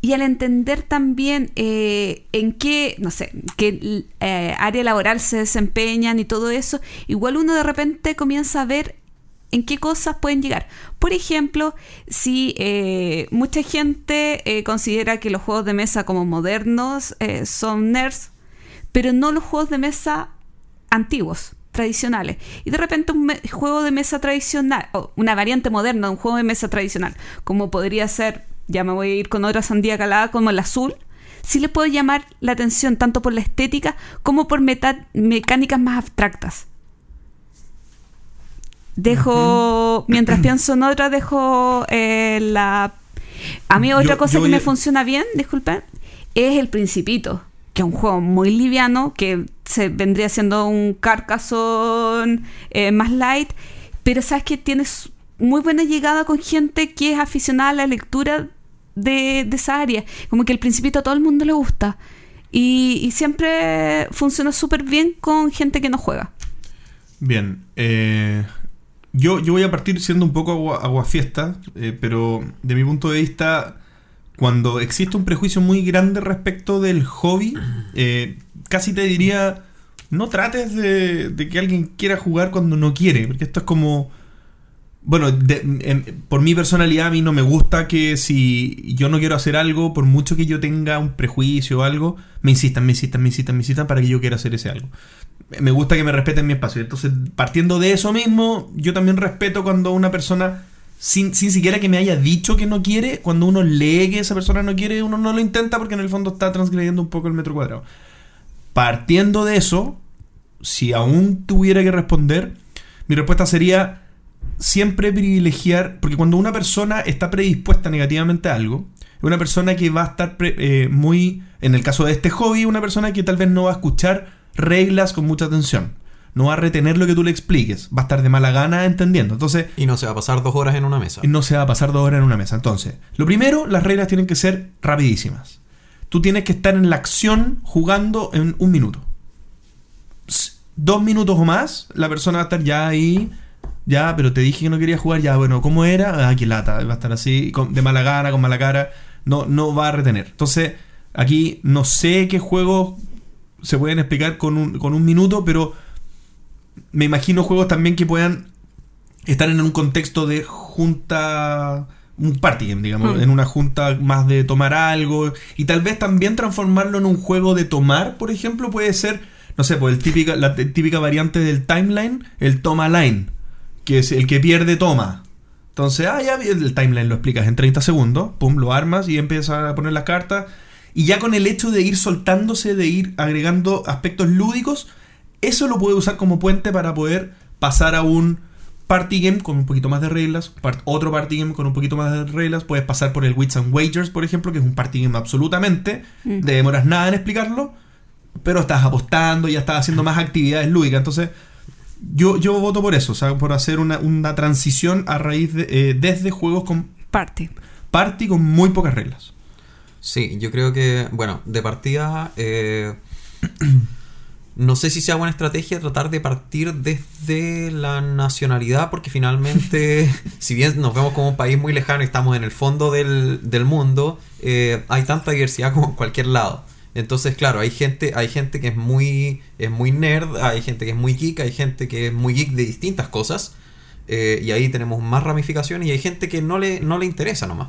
y al entender también eh, en qué, no sé, qué área laboral se desempeñan y todo eso, igual uno de repente comienza a ver en qué cosas pueden llegar. Por ejemplo, si eh, mucha gente eh, considera que los juegos de mesa como modernos eh, son nerds, pero no los juegos de mesa antiguos, tradicionales. Y de repente un juego de mesa tradicional, o una variante moderna de un juego de mesa tradicional, como podría ser, ya me voy a ir con otra sandía calada, como el azul, sí le puedo llamar la atención tanto por la estética como por mecánicas más abstractas. Dejo, mientras pienso en otra, dejo eh, la... A mí otra Yo- cosa yo que me funciona bien, disculpen, es el Principito, que es un juego muy liviano, que se vendría siendo un Carcassonne eh, más light, pero sabes que tienes muy buena llegada con gente que es aficionada a la lectura de, de esa área. Como que el Principito a todo el mundo le gusta. Y, y siempre funciona súper bien con gente que no juega. Bien, eh, yo, yo voy a partir siendo un poco agua, aguafiesta, eh, pero de mi punto de vista, cuando existe un prejuicio muy grande respecto del hobby, eh, casi te diría, no trates de, que alguien quiera jugar cuando no quiere, porque esto es como... Bueno, de- por mi personalidad a mí no me gusta que si yo no quiero hacer algo, por mucho que yo tenga un prejuicio o algo, me insistan, me insistan, me insistan, me insistan para que yo quiera hacer ese algo me gusta que me respeten mi espacio. Entonces, partiendo de eso mismo, yo también respeto cuando una persona, sin, sin siquiera que me haya dicho que no quiere, cuando uno lee que esa persona no quiere, uno no lo intenta porque en el fondo está transgrediendo un poco el metro cuadrado. Partiendo de eso, si aún tuviera que responder, mi respuesta sería siempre privilegiar, porque cuando una persona está predispuesta negativamente a algo, una persona que va a estar pre- eh, muy, en el caso de este hobby, una persona que tal vez no va a escuchar reglas con mucha atención. No va a retener lo que tú le expliques. Va a estar de mala gana entendiendo. Entonces, Y no se va a pasar dos horas en una mesa. no se va a pasar dos horas en una mesa. Entonces, lo primero, las reglas tienen que ser rapidísimas. Tú tienes que estar en la acción jugando en un minuto. Dos minutos o más, la persona va a estar ya ahí. Ya, pero te dije que no quería jugar. Ya, bueno, ¿cómo era? Ah, qué lata. Va a estar así, con- de mala gana, con mala cara. No, no va a retener. Entonces, aquí no sé qué juegos se pueden explicar con un, con un minuto, pero me imagino juegos también que puedan están en un contexto de junta, un party game, digamos, Mm. en una junta más de tomar algo y tal vez también transformarlo en un juego de tomar, por ejemplo, puede ser, no sé, pues el típica, la típica variante del timeline, el toma line, que es el que pierde toma. Entonces, ah, ya el timeline lo explicas en 30 segundos, pum, lo armas y empiezas a poner las cartas. Y ya con el hecho de ir soltándose, de ir agregando aspectos lúdicos, eso lo puede usar como puente para poder pasar a un party game con un poquito más de reglas, otro party game con un poquito más de reglas, puedes pasar por el Wits and Wagers, por ejemplo, que es un party game absolutamente, Mm. de demoras nada en explicarlo, pero estás apostando, ya estás haciendo más actividades lúdicas, entonces yo, yo voto por eso, o sea, por hacer una, una transición a raíz de, eh, desde juegos con Party. party con muy pocas reglas. Sí, yo creo que, bueno, de partida, eh, no sé si sea buena estrategia tratar de partir desde la nacionalidad, porque finalmente, si bien nos vemos como un país muy lejano y estamos en el fondo del, del mundo, eh, hay tanta diversidad como en cualquier lado. Entonces, claro, hay gente, hay gente que es muy, es muy nerd, hay gente que es muy geek, hay gente que es muy geek de distintas cosas. eh, y ahí tenemos más ramificaciones y hay gente que no le, no le interesa nomás.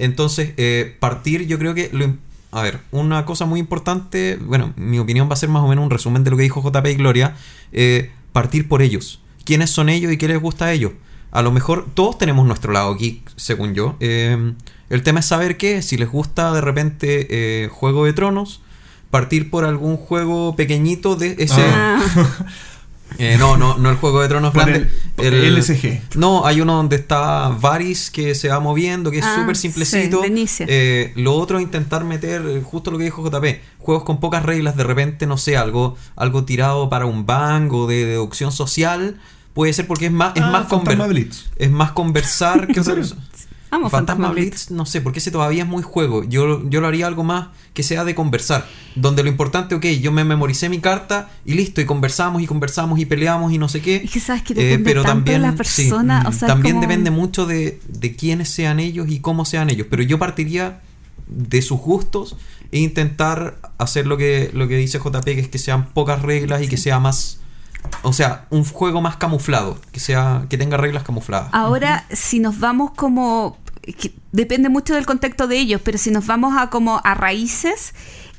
Entonces, eh, partir, yo creo que. Lo, a ver, una cosa muy importante. Bueno, mi opinión va a ser más o menos un resumen de lo que dijo JP y Gloria. eh, partir por ellos. ¿Quiénes son ellos y qué les gusta a ellos? A lo mejor todos tenemos nuestro lado geek, según yo. Eh, el tema es saber qué. Si les gusta de repente Juego de Tronos, partir por algún juego pequeñito de ese. Ah, Eh, no, no, no el Juego de Tronos grande. el- el- LSG. No, hay uno donde está Varys que se va moviendo, que es Ah, súper simplecito. sí. Eh, lo otro es intentar meter, justo lo que dijo JP, juegos con pocas reglas, de repente, no sé, algo, algo tirado para un bang o de deducción social. Puede ser porque es más, es Ah, más conver- es más conversar que otra cosa. Amo Fantasma Fantasma Blitz, Blitz. no sé, porque ese todavía es muy juego. Yo, yo lo haría algo más que sea de conversar. Donde lo importante, ok, yo me memoricé mi carta y listo, y conversamos y conversamos y peleamos y no sé qué. Es que sabes que Eh, depende pero tanto también, de la persona. mm, o sea, es también como- depende mucho de, de quiénes sean ellos y cómo sean ellos. Pero yo partiría de sus gustos e intentar hacer lo que, lo que dice JP, que es que sean pocas reglas y que sea más. O sea, un juego más camuflado, que sea que tenga reglas camufladas. Ahora, si nos vamos como. Que depende mucho del contexto de ellos, pero si nos vamos a como a raíces,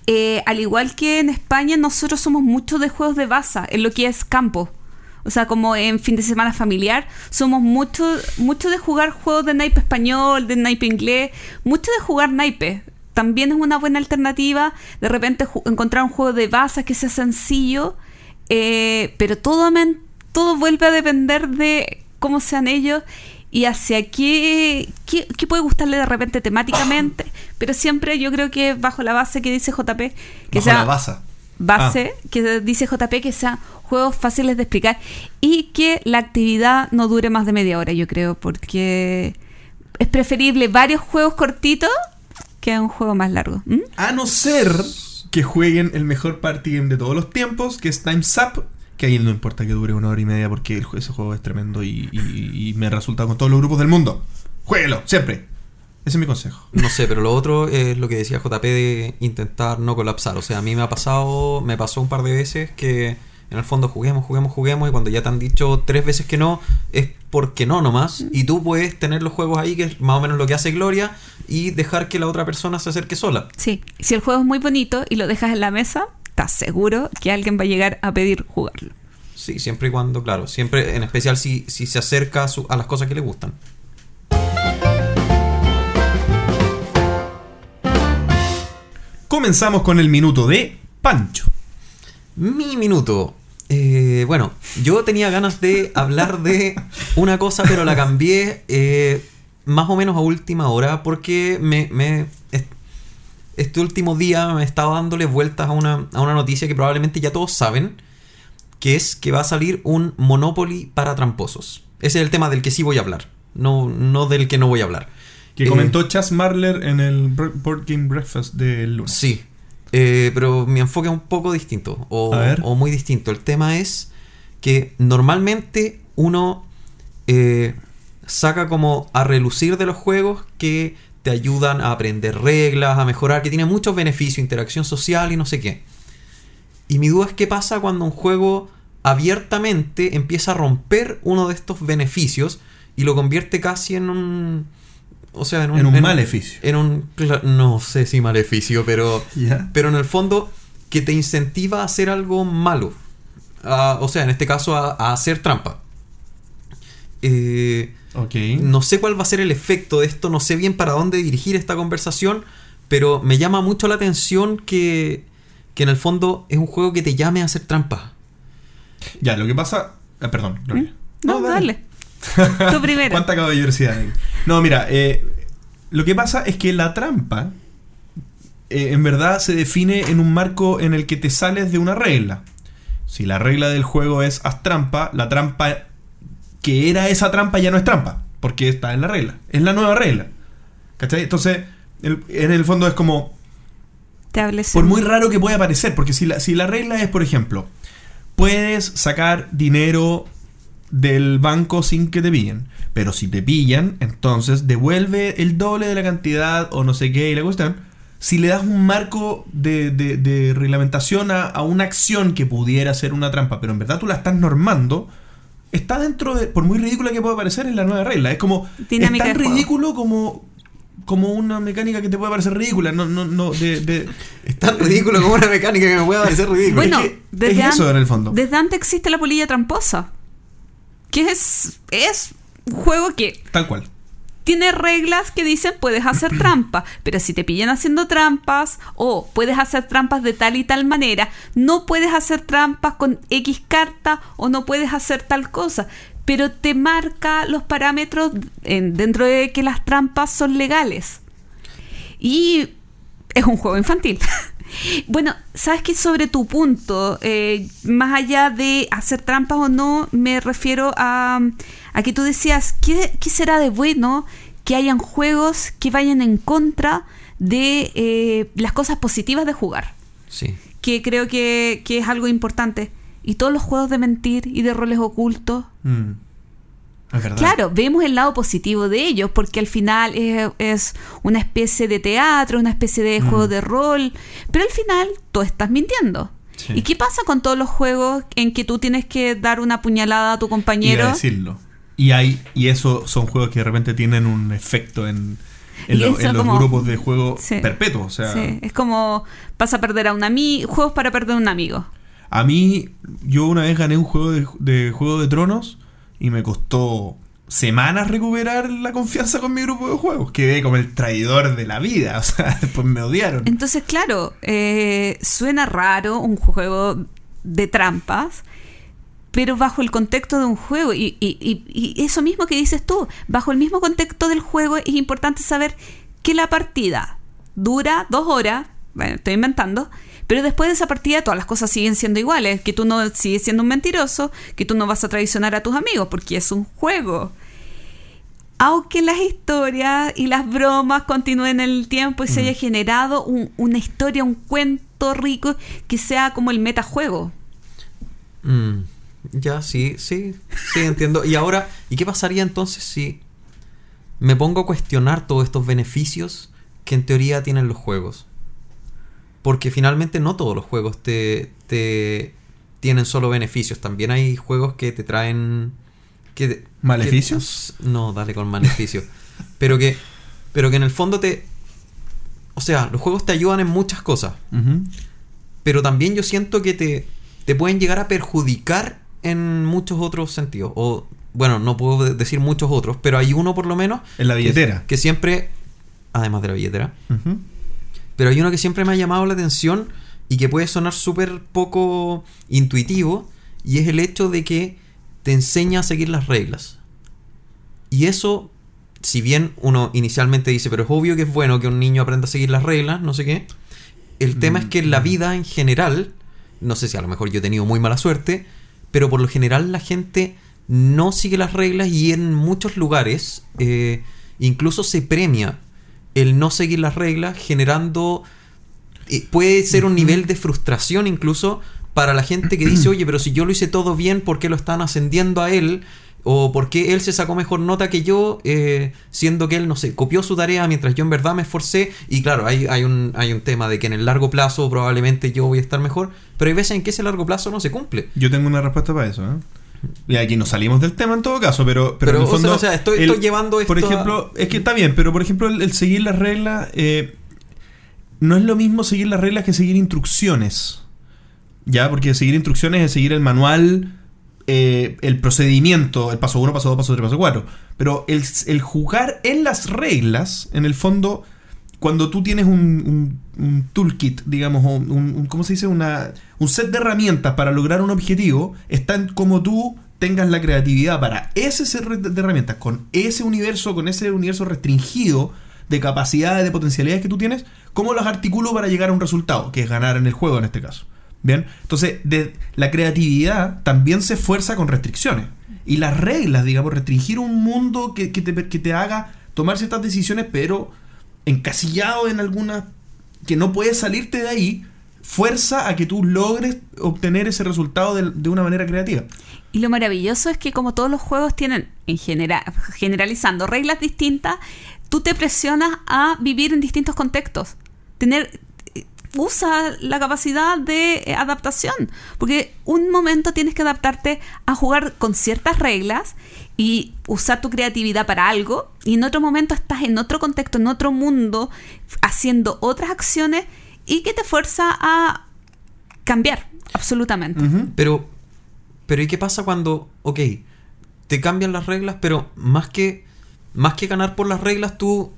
eh, al igual que en España, nosotros somos mucho de juegos de baza, en lo que es campo. O sea, como en fin de semana familiar, somos mucho, mucho de jugar juegos de naipe español, de naipe inglés, mucho de jugar naipe. También es una buena alternativa. De repente encontrar un juego de baza que sea sencillo, eh, pero todo, todo vuelve a depender de cómo sean ellos y hacia qué, qué, qué puede gustarle de repente temáticamente. Pero siempre yo creo que bajo la base que dice JP, que Bajo sea la baza. base que dice JP que sean juegos fáciles de explicar y que la actividad no dure más de media hora, yo creo, porque es preferible varios juegos cortitos que un juego más largo. ¿Mm? A no ser que jueguen el mejor party game de todos los tiempos, que es Time's Up. Que ahí no importa que dure una hora y media porque el ese juego es tremendo y, y- y me resulta con todos los grupos del mundo. Jueguelo, siempre. Ese es mi consejo. No sé, pero lo otro es lo que decía JP de intentar no colapsar. O sea, a mí me ha pasado, me pasó un par de veces que en el fondo juguemos, juguemos, juguemos y cuando ya te han dicho tres veces que no, es porque no nomás. Y tú puedes tener los juegos ahí, que es más o menos lo que hace Gloria, y dejar que la otra persona se acerque sola. Sí, si el juego es muy bonito y lo dejas en la mesa, estás seguro que alguien va a llegar a pedir jugarlo. Sí, siempre y cuando, claro, siempre, en especial si, si se acerca a, su- a las cosas que le gustan. Comenzamos con el minuto de Pancho. Mi minuto. Eh, bueno, yo tenía ganas de hablar de una cosa, pero la cambié eh, más o menos a última hora porque me, este último día me estaba dándole vueltas a una, a una noticia que probablemente ya todos saben, que es que va a salir un Monopoly para tramposos. Ese es el tema del que sí voy a hablar, no, no del que no voy a hablar. Que Eh, comentó Chas Marler en el Board Game Breakfast del lunes. Sí, eh, pero mi enfoque es un poco distinto o, A ver. o muy distinto. El tema es que normalmente uno eh, saca como a relucir de los juegos que te ayudan a aprender reglas, a mejorar, que tienen muchos beneficios, interacción social y no sé qué. Y mi duda es qué pasa cuando un juego abiertamente empieza a romper uno de estos beneficios y lo convierte casi en un... O sea, en un, En un maleficio. En un... No sé si maleficio, pero... Pero en el fondo que te incentiva a hacer algo malo. A- o sea, en este caso a, a hacer trampa. Eh, No sé cuál va a ser el efecto de esto, no sé bien para dónde dirigir esta conversación, pero me llama mucho la atención que, que en el fondo es un juego que te llame a hacer trampa. Ya, lo que pasa. ah, perdón, Gloria. No, dale. Tú primero. ¿Cuánta caballerosidad hay? No, mira, eh, lo que pasa es que la trampa eh, en verdad se define en un marco en el que te sales de una regla. Si la regla del juego es haz trampa, la trampa que era esa trampa ya no es trampa, porque está en la regla. Es la nueva regla. ¿Cachai? Entonces, el- en el fondo es como, por muy raro que pueda parecer, porque si la, si la regla es, por ejemplo, puedes sacar dinero del banco sin que te pillen, pero si te pillan, entonces devuelve el doble de la cantidad o no sé qué y la cuestión. Si le das un marco de, de- de reglamentación a, a una acción que pudiera ser una trampa, pero en verdad tú la estás normando, está dentro de, por muy ridícula que pueda parecer, en la nueva regla. Es como, Dinámica es tan ridículo como, como una mecánica que te puede parecer ridícula. No, no, no, de- de, Es tan ridículo como una mecánica que me puede parecer ridículo. Bueno, es que desde, es eso en el fondo. desde antes existe la polilla tramposa. Que es, es un juego que Tal cual. Tiene reglas que dicen puedes hacer trampa, pero si te pillan haciendo trampas o puedes hacer trampas de tal y tal manera, no puedes hacer trampas con X carta o no puedes hacer tal cosa, pero te marca los parámetros en- dentro de que las trampas son legales. Y es un juego infantil. Bueno, sabes que sobre tu punto, eh, más allá de hacer trampas o no, me refiero a, a que tú decías, ¿qué, qué será de bueno que hayan juegos que vayan en contra de eh, las cosas positivas de jugar? Sí. Que creo que, que es algo importante. Y todos los juegos de mentir y de roles ocultos, Mm. Claro, vemos el lado positivo de ellos, porque al final es, es una especie de teatro, una especie de juego Mm. de rol, pero al final tú estás mintiendo. Sí. ¿Y qué pasa con todos los juegos en que tú tienes que dar una puñalada a tu compañero? a decirlo. Y hay, y eso son juegos que de repente tienen un efecto en, en, lo- los como- grupos de juego Sí. perpetuos. O sea, Sí, es como vas a perder a un amigo, juegos para perder a un amigo. a mí, yo una vez gané un juego de, de Juego de Tronos y me costó semanas recuperar la confianza con mi grupo de juegos. Quedé como el traidor de la vida. O sea, después me odiaron. Entonces, claro, eh, suena raro un juego de trampas, pero bajo el contexto de un juego, y, y- y- y eso mismo que dices tú, bajo el mismo contexto del juego es importante saber que la partida dura dos horas, bueno, estoy inventando, pero después de esa partida todas las cosas siguen siendo iguales, que tú no sigues siendo un mentiroso, que tú no vas a traicionar a tus amigos, porque es un juego. Aunque las historias y las bromas continúen en el tiempo y se haya generado un- una historia, un cuento rico que sea como el metajuego. Mm, ya, sí, sí, sí, entiendo. Y ahora, ¿y qué pasaría entonces si me pongo a cuestionar todos estos beneficios que en teoría tienen los juegos? Porque finalmente no todos los juegos te, te tienen solo beneficios. También hay juegos que te traen... Que, ¿Maleficios? que- no, dale con maleficios. pero que pero que en el fondo te... O sea, los juegos te ayudan en muchas cosas pero también yo siento que te, te pueden llegar a perjudicar en muchos otros sentidos. O, bueno, no puedo de- decir muchos otros, pero hay uno por lo menos. En la billetera. Que, siempre, además de la billetera, pero hay uno que siempre me ha llamado la atención y que puede sonar súper poco intuitivo, y es el hecho de que te enseña a seguir las reglas. Y eso, si bien uno inicialmente dice, pero es obvio que es bueno que un niño aprenda a seguir las reglas, no sé qué, el tema es que en la vida en general, no sé si a lo mejor yo he tenido muy mala suerte, pero por lo general la gente no sigue las reglas y en muchos lugares eh, incluso se premia el no seguir las reglas generando... eh, puede ser un nivel de frustración incluso para la gente que dice, oye, pero si yo lo hice todo bien, ¿por qué lo están ascendiendo a él? O por qué él se sacó mejor nota que yo, eh, siendo que él, no sé, copió su tarea mientras yo en verdad me esforcé. Y claro, hay, hay, un, hay un tema de que en el largo plazo probablemente yo voy a estar mejor, pero hay veces en que ese largo plazo no se cumple. Yo tengo una respuesta para eso, ¿eh? Y aquí nos salimos del tema en todo caso, pero, pero, Pero, en el o sea, fondo. o sea, estoy- estoy llevando Por esto a- ejemplo, es que está bien, pero por ejemplo, el, el seguir las reglas. eh, no es lo mismo seguir las reglas que seguir instrucciones. Ya, porque seguir instrucciones es seguir el manual, eh, el procedimiento, el paso 1, paso 2, paso 3, paso 4. Pero el, jugar en las reglas, en el fondo, cuando tú tienes un, toolkit, digamos, un, ¿cómo se dice? Una, un set de herramientas para lograr un objetivo, está en cómo tú tengas la creatividad para ese set de herramientas, con ese universo, con ese universo restringido de capacidades, de potencialidades que tú tienes, cómo los articulo para llegar a un resultado, que es ganar en el juego en este caso. Bien, entonces la creatividad también se esfuerza con restricciones. Y las reglas, digamos, restringir un mundo que, que te, que te haga tomar ciertas decisiones, pero encasillado en algunas que no puedes salirte de ahí, fuerza a que tú logres obtener ese resultado de, de una manera creativa. Y lo maravilloso es que como todos los juegos tienen, en general, generalizando, reglas distintas, tú te presionas a vivir en distintos contextos. Tener usa la capacidad de eh, adaptación, porque un momento tienes que adaptarte a jugar con ciertas reglas y usar tu creatividad para algo, y en otro momento estás en otro contexto, en otro mundo, haciendo otras acciones y que te fuerza a cambiar absolutamente. Pero, pero ¿y qué pasa cuando, ok, te cambian las reglas, pero más que, más que ganar por las reglas, tú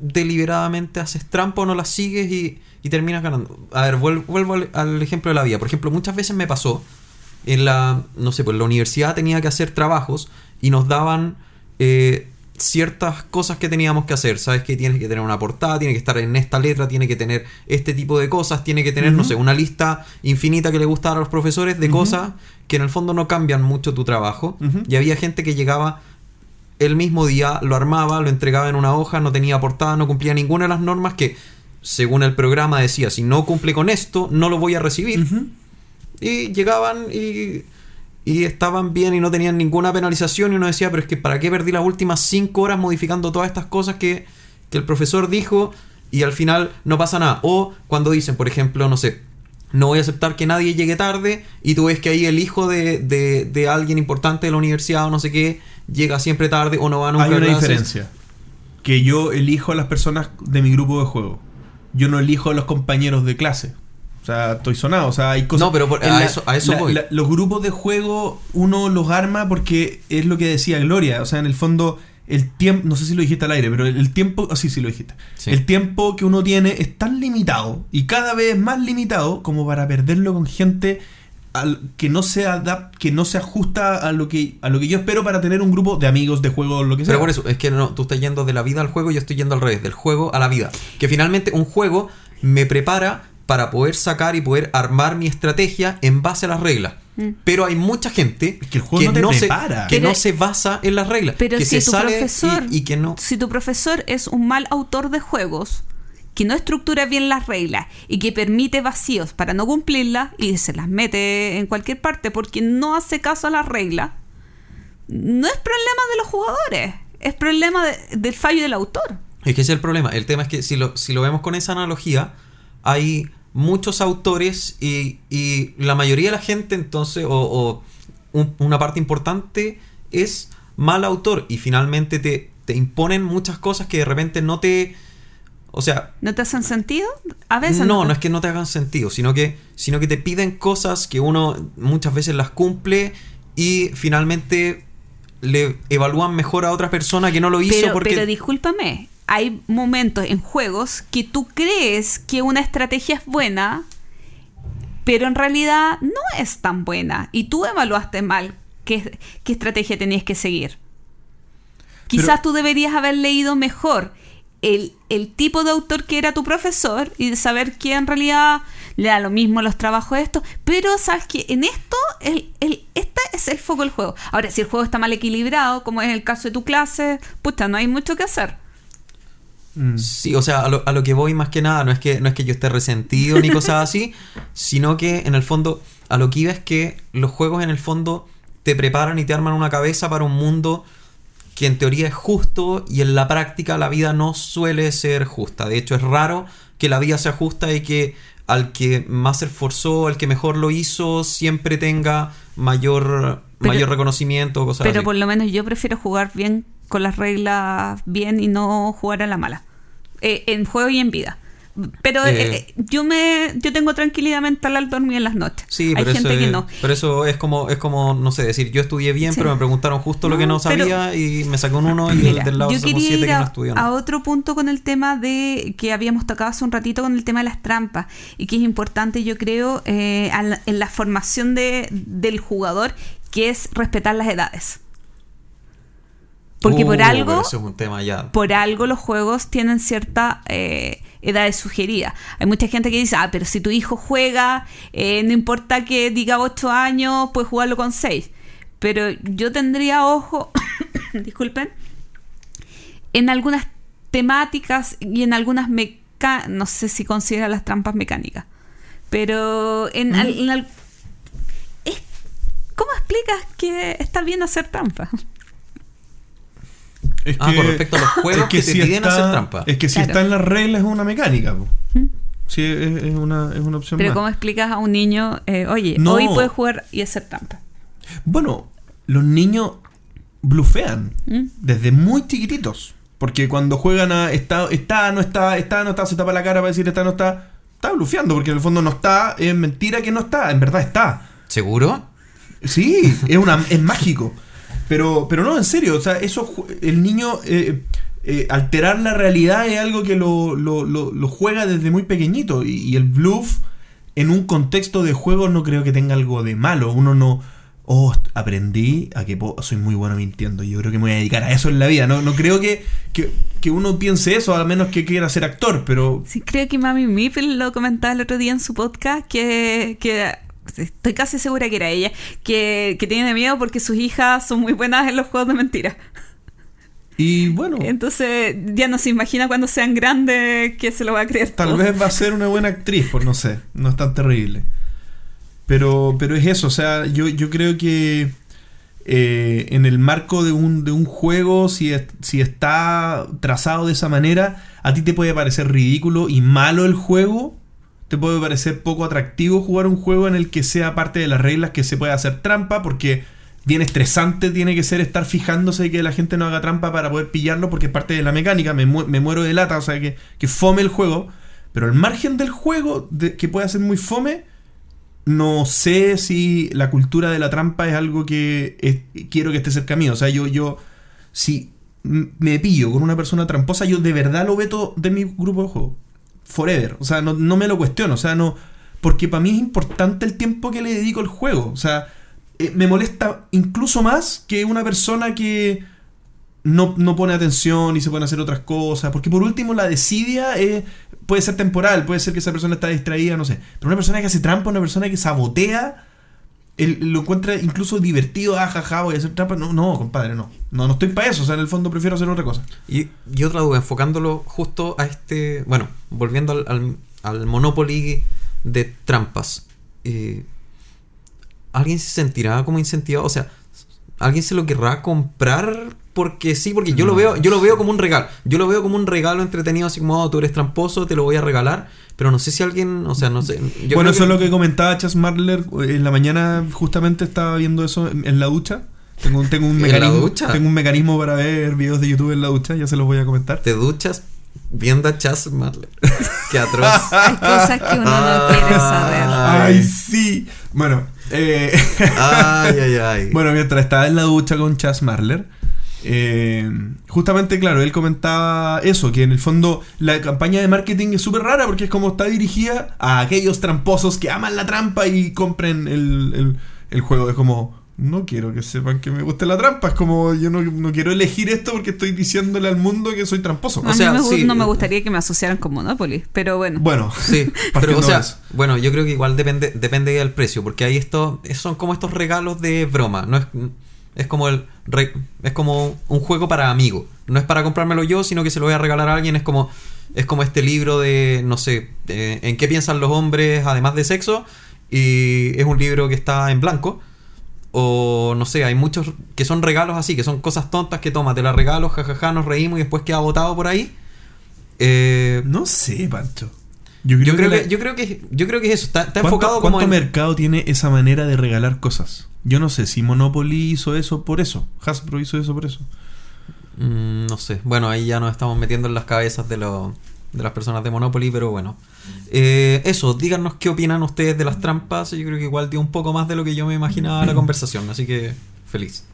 deliberadamente haces trampa o no las sigues y, y terminas ganando? A ver, vuel- vuelvo al, al ejemplo de la vida. Por ejemplo, muchas veces me pasó en la, no sé, pues la universidad tenía que hacer trabajos y nos daban eh, ciertas cosas que teníamos que hacer. Sabes que tienes que tener una portada, tiene que estar en esta letra, tiene que tener este tipo de cosas, tiene que tener, no sé, una lista infinita que le gusta a los profesores de cosas que en el fondo no cambian mucho tu trabajo. Y había gente que llegaba el mismo día, lo armaba, lo entregaba en una hoja, no tenía portada, no cumplía ninguna de las normas que, según el programa decía, si no cumple con esto, no lo voy a recibir. Y llegaban y, y estaban bien y no tenían ninguna penalización. Y uno decía, pero es que ¿para qué perdí las últimas cinco horas modificando todas estas cosas que, que el profesor dijo y al final no pasa nada? O cuando dicen, por ejemplo, no sé, no voy a aceptar que nadie llegue tarde y tú ves que ahí el hijo de, de, de alguien importante de la universidad o no sé qué llega siempre tarde o no va nunca Hay a una diferencia. Que yo elijo a las personas de mi grupo de juego. Yo no elijo a los compañeros de clase. O sea, estoy sonado. O sea, hay cosas. No, pero por- a eso- a eso voy. los grupos de juego uno los arma porque es lo que decía Gloria. O sea, en el fondo, el tiempo. No sé si lo dijiste al aire, pero el, el tiempo. ah, sí, sí lo dijiste. Sí. El tiempo que uno tiene es tan limitado y cada vez más limitado como para perderlo con gente que no se adap- que no se ajusta a lo que a lo que yo espero para tener un grupo de amigos de juego lo que sea. Pero por eso, es que no, tú estás yendo de la vida al juego, yo estoy yendo al revés, del juego a la vida. Que finalmente un juego me prepara para poder sacar y poder armar mi estrategia en base a las reglas. Mm. Pero hay mucha gente Es que el juego no te se, prepara. que Pero- no se basa en las reglas. Pero que si se tu sale profesor, y, y que no. si tu profesor es un mal autor de juegos, que no estructura bien las reglas y que permite vacíos para no cumplirlas y se las mete en cualquier parte porque no hace caso a las reglas, no es problema de los jugadores, es problema de- del fallo del autor. Es que ese es el problema. El tema es que si lo, si lo vemos con esa analogía, hay muchos autores y, y la mayoría de la gente, entonces, o, o un- una parte importante es mal autor y finalmente te, te imponen muchas cosas que de repente no te... O sea, ¿No te hacen sentido? A veces no, no es que no te hagan sentido, sino que, sino que te piden cosas que uno muchas veces las cumple y finalmente le evalúan mejor a otra persona que no lo hizo pero, porque... pero discúlpame, hay momentos en juegos que tú crees que una estrategia es buena, pero en realidad no es tan buena. Y tú evaluaste mal qué, qué estrategia tenías que seguir. Quizás Pero- tú deberías haber leído mejor el, el tipo de autor que era tu profesor y de saber que en realidad le da lo mismo los trabajos estos. Pero sabes que en esto, el, el, este es el foco del juego. Ahora, si el juego está mal equilibrado, como es el caso de tu clase, puta, no hay mucho que hacer. Mm. Sí, o sea, a lo, a lo que voy más que nada, no es que, no es que yo esté resentido ni cosas así, sino que en el fondo, a lo que iba es que los juegos en el fondo te preparan y te arman una cabeza para un mundo que en teoría es justo y en la práctica la vida no suele ser justa. De hecho, es raro que la vida sea justa y que al que más se esforzó, al que mejor lo hizo, siempre tenga mayor, Pero- mayor reconocimiento cosas Pero así. por lo menos yo prefiero jugar bien con las reglas bien y no jugar a la mala. Eh, en juego y en vida. Pero Eh. eh, yo me yo tengo tranquilidad mental al dormir en las noches. Sí, Hay pero gente eso que es, no. Pero eso es como, es como, no sé, decir, yo estudié bien, Sí. pero me preguntaron justo lo que No, pero- sabía y me sacó un uno y Mira, el del lado yo somos quería siete ir que a, no estudió a otro punto con el tema de que habíamos tocado hace un ratito con el tema de las trampas y que es importante yo creo eh, al- en la formación de, del jugador que es respetar las edades porque Uh, por pero algo Eso es un tema ya. por algo los juegos tienen cierta eh, edad sugerida. Hay mucha gente que dice, ah, pero si tu hijo juega, eh, no importa que diga 8 años, puedes jugarlo con 6. Pero yo tendría ojo, disculpen, en algunas temáticas y en algunas mecánicas, no sé si considera las trampas mecánicas, pero en, al- en al- es- ¿Cómo explicas que está bien hacer trampas? Es Ah, con respecto a los juegos que te piden hacer trampa. Es que si Claro. está en las reglas es una mecánica. ¿Mm? Sí, es, es una, es una opción Pero más. ¿cómo explicas a un niño, eh, oye, No. hoy puedes jugar y hacer trampa? Bueno, los niños blufean ¿Mm? desde muy chiquititos. Porque cuando juegan a está, está, no está, está, no está, se tapa la cara para decir está, no está, está blufeando, porque en el fondo no está, es mentira que no está, en verdad está. ¿Seguro? Sí, es una es mágico. Pero, pero no, en serio, o sea, eso el niño eh, eh, alterar la realidad es algo que lo, lo- juega desde muy pequeñito. Y, el bluff en un contexto de juego no creo que tenga algo de malo. Uno no. Oh, aprendí a que soy muy bueno mintiendo. Yo creo que me voy a dedicar a eso en la vida. No, no creo que, que, que uno piense eso, a menos que quiera ser actor, pero. Sí, creo que Mami Mipel lo comentaba el otro día en su podcast, que, que estoy casi segura que era ella, que, que tiene miedo porque sus hijas son muy buenas en los juegos de mentira. Y bueno. Entonces ya no se imagina cuando sean grandes que se lo va a creer. Tal todo. vez va a ser una buena actriz, pues no sé, no es tan terrible. Pero, pero es eso, o sea, yo, yo creo que eh, en el marco de un, de un juego, si, es- si está trazado de esa manera, a ti te puede parecer ridículo y malo el juego, puede parecer poco atractivo jugar un juego en el que sea parte de las reglas que se puede hacer trampa, porque bien estresante tiene que ser estar fijándose que la gente no haga trampa para poder pillarlo, porque es parte de la mecánica, me, mu- me muero de lata, o sea, que, que fome el juego, pero al margen del juego, que pueda ser muy fome, no sé si la cultura de la trampa es algo que quiero que esté cerca mío. O sea, yo, yo, si me pillo con una persona tramposa, yo de verdad lo veto de mi grupo de juego. Forever. O sea, no, no me lo cuestiono. O sea, no. Porque para mí es importante el tiempo que le dedico al juego. O sea, eh, me molesta incluso más que una persona que no, no pone atención y se a hacer otras cosas. Porque por último, la desidia eh, puede ser temporal, puede ser que esa persona está distraída, no sé. Pero una persona que hace trampa, una persona que sabotea, lo encuentra incluso divertido, ah, jaja, voy a hacer trampa. No, no, compadre, no. No, no estoy para eso. O sea, en el fondo prefiero hacer otra cosa. Y, y otra duda, enfocándolo justo a este. Bueno, volviendo al, al, al Monopoly de trampas. eh, ¿Alguien se sentirá como incentivado? O sea, ¿alguien se lo querrá comprar? Porque sí, porque yo lo veo, yo lo veo como un regalo. Yo lo veo como un regalo entretenido, así como "Oh, tú eres tramposo, te lo voy a regalar. Pero no sé si alguien, o sea, no sé. yo bueno, eso es lo que comentaba Chas Marler. En la mañana justamente estaba viendo eso en, en la ducha. Tengo, un- tengo un ¿En la mecanismo. ducha? Tengo un mecanismo para ver videos de YouTube en la ducha, ya se los voy a comentar. Te duchas viendo a Chas Marler. Qué atroz. Hay cosas que uno no quiere saber. Ay, sí. Bueno, eh, Ay, ay, ay. bueno, mientras estaba en la ducha con Chas Marler, eh, justamente, claro, él comentaba eso, que en el fondo la campaña de marketing es súper rara porque es como está dirigida a aquellos tramposos que aman la trampa y compren el, el- el juego. Es como, no quiero que sepan que me guste la trampa, es como, yo no, no quiero elegir esto porque estoy diciéndole al mundo que soy tramposo. A O sea, mí me sí. no me gustaría que me asociaran con Monopoly, pero bueno. Bueno, Sí, pero o sea, bueno, yo creo que igual depende, depende del precio, porque hay estos, son como estos regalos de broma, no es, es como el re- es como un juego para amigos, no es para comprármelo yo, sino que se lo voy a regalar a alguien, es como es como este libro de no sé, de en qué piensan los hombres además de sexo y es un libro que está en blanco O no sé, hay muchos que son regalos así, que son cosas tontas que toma, te las regalo, jajaja, nos reímos y después queda botado por ahí. Eh, No sé, Pancho. yo, creo la- que, yo creo que yo creo que es eso, está, está ¿Cuánto, enfocado como cuánto en, mercado tiene esa manera de regalar cosas? Yo no sé si Monopoly hizo eso por eso. Hasbro hizo eso por eso. Mm, no sé. Bueno, ahí ya nos estamos metiendo en las cabezas de, los de las personas de Monopoly, pero bueno. Eh, eso, díganos qué opinan ustedes de las trampas. Yo creo que igual dio un poco más de lo que yo me imaginaba la conversación, así que feliz.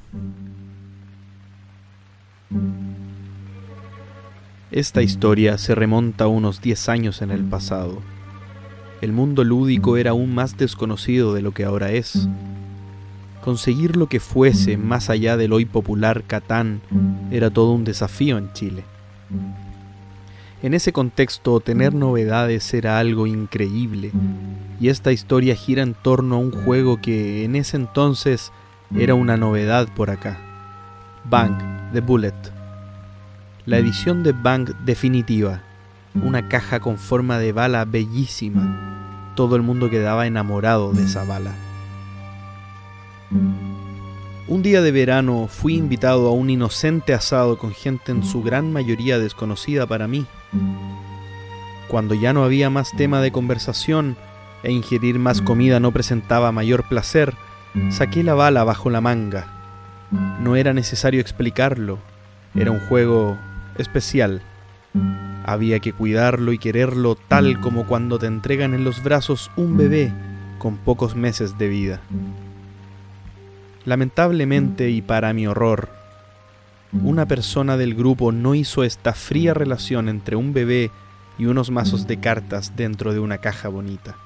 Esta historia se remonta a unos 10 años en el pasado. El mundo lúdico era aún más desconocido de lo que ahora es. Conseguir lo que fuese más allá del hoy popular Catán era todo un desafío en Chile. En ese contexto, tener novedades era algo increíble, y esta historia gira en torno a un juego que en ese entonces era una novedad por acá. Bang, The Bullet. La edición de Bang definitiva, una caja con forma de bala bellísima. Todo el mundo quedaba enamorado de esa bala. Un día de verano fui invitado a un inocente asado con gente en su gran mayoría desconocida para mí. Cuando ya no había más tema de conversación e ingerir más comida no presentaba mayor placer, saqué la bala bajo la manga. No era necesario explicarlo, era un juego especial. Había que cuidarlo y quererlo tal como cuando te entregan en los brazos un bebé con pocos meses de vida. Lamentablemente y para mi horror, una persona del grupo no hizo esta fría relación entre un bebé y unos mazos de cartas dentro de una caja bonita.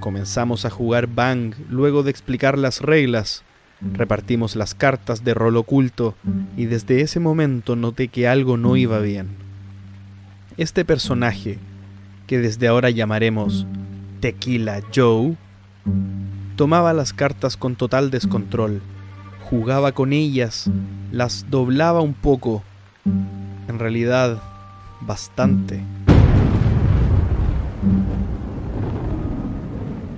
Comenzamos a jugar Bang. Luego de explicar las reglas, repartimos las cartas de rol oculto y desde ese momento noté que algo no iba bien. Este personaje, que desde ahora llamaremos Tequila Joe, tomaba las cartas con total descontrol, jugaba con ellas, las doblaba un poco, en realidad bastante.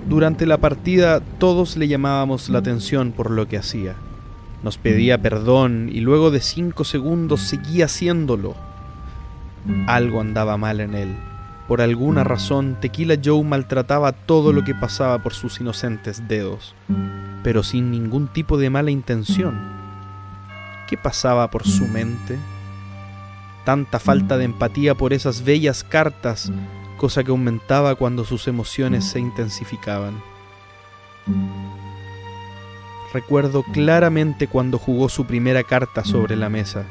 Durante la partida todos le llamábamos la atención por lo que hacía. Nos pedía perdón y luego de cinco segundos seguía haciéndolo. Algo andaba mal en él. Por alguna razón, Tequila Joe maltrataba todo lo que pasaba por sus inocentes dedos, pero sin ningún tipo de mala intención. ¿Qué pasaba por su mente? Tanta falta de empatía por esas bellas cartas, cosa que aumentaba cuando sus emociones se intensificaban. Recuerdo claramente cuando jugó su primera carta sobre la mesa,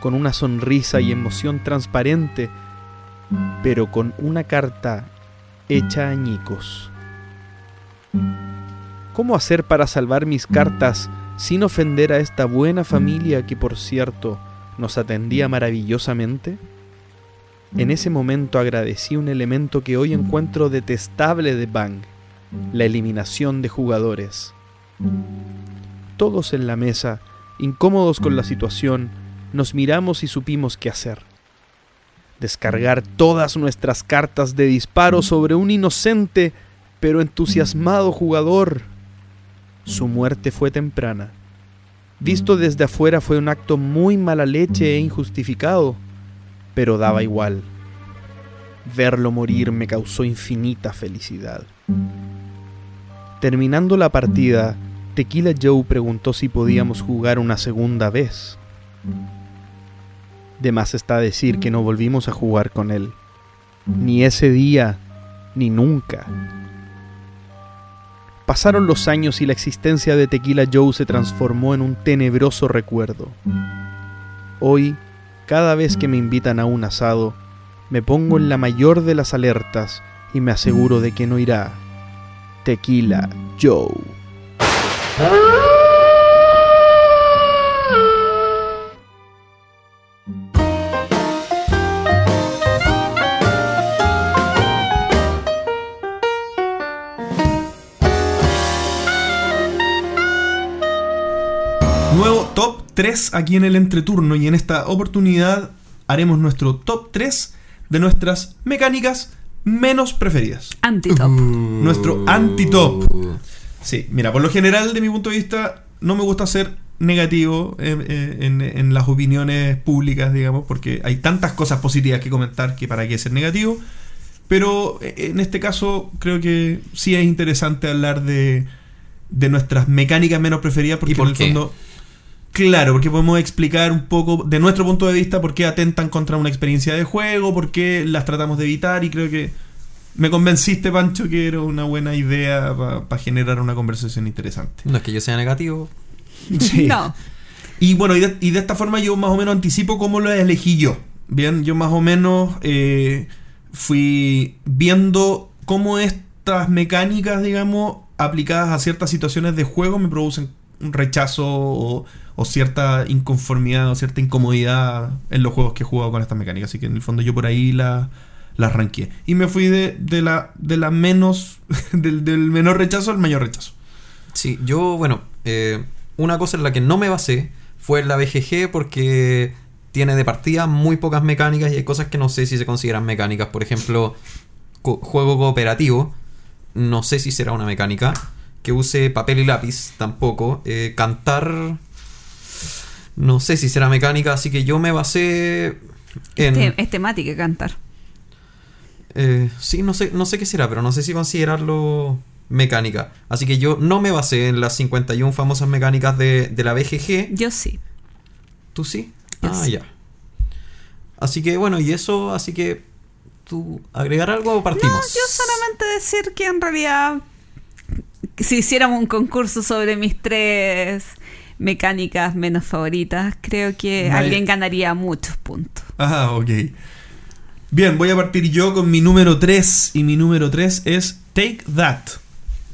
con una sonrisa y emoción transparente, pero con una carta hecha añicos. ¿Cómo hacer para salvar mis cartas sin ofender a esta buena familia que, por cierto, nos atendía maravillosamente? En ese momento agradecí un elemento que hoy encuentro detestable de Bang, la eliminación de jugadores. Todos en la mesa, incómodos con la situación, nos miramos y supimos qué hacer. Descargar todas nuestras cartas de disparo sobre un inocente pero entusiasmado jugador. Su muerte fue temprana. Visto desde afuera fue un acto muy mala leche e injustificado, pero daba igual. Verlo morir me causó infinita felicidad. Terminando la partida, Tequila Joe preguntó si podíamos jugar una segunda vez. De más está decir que no volvimos a jugar con él. Ni ese día, ni nunca. Pasaron los años y la existencia de Tequila Joe se transformó en un tenebroso recuerdo. Hoy, cada vez que me invitan a un asado, me pongo en la mayor de las alertas y me aseguro de que no irá Tequila Joe. 3 aquí en el entreturno y en esta oportunidad haremos nuestro top 3 de nuestras mecánicas menos preferidas. Antitop. Nuestro anti-top. Sí, mira, por lo general, de mi punto de vista, no me gusta ser negativo en, en- en las opiniones públicas, digamos, porque hay tantas cosas positivas que comentar que para qué ser negativo. Pero eh, en este caso, creo que sí es interesante hablar de, de nuestras mecánicas menos preferidas, porque ¿Y por en el qué? fondo. Claro, porque podemos explicar un poco de nuestro punto de vista por qué atentan contra una experiencia de juego, por qué las tratamos de evitar y creo que me convenciste, Pancho, que era una buena idea para generar una conversación interesante. No es que yo sea negativo. Sí. No. Y bueno, y de, y de esta forma yo más o menos anticipo cómo lo elegí yo. Bien, yo más o menos eh, fui viendo cómo estas mecánicas, digamos, aplicadas a ciertas situaciones de juego me producen un rechazo o, o cierta inconformidad o cierta incomodidad en los juegos que he jugado con estas mecánicas. Así que en el fondo yo por ahí la, la. Y me fui de, de la, de la menos, del, del menor rechazo al mayor rechazo. Sí, yo, bueno, eh, una cosa en la que no me basé fue la BGG porque tiene de partida muy pocas mecánicas y hay cosas que no sé si se consideran mecánicas. Por ejemplo, juego cooperativo, no sé si será una mecánica. Que use papel y lápiz, tampoco. Eh, cantar, no sé si será mecánica, así que yo me basé en... Este- es temática cantar. Eh, sí, no sé, no sé qué será, pero no sé si considerarlo mecánica. Así que yo no me basé en las 51 famosas mecánicas de, de la BGG. Yo sí. ¿Tú sí? Yo ah, sí. ya. Así que bueno, y eso, así que... ¿Tú agregar algo o partimos? No, yo solamente decir que en realidad si hiciéramos un concurso sobre mis tres mecánicas menos favoritas, creo que alguien ganaría muchos puntos. Ah, ok. Bien, voy a partir yo con mi número 3. Y mi número 3 es Take That.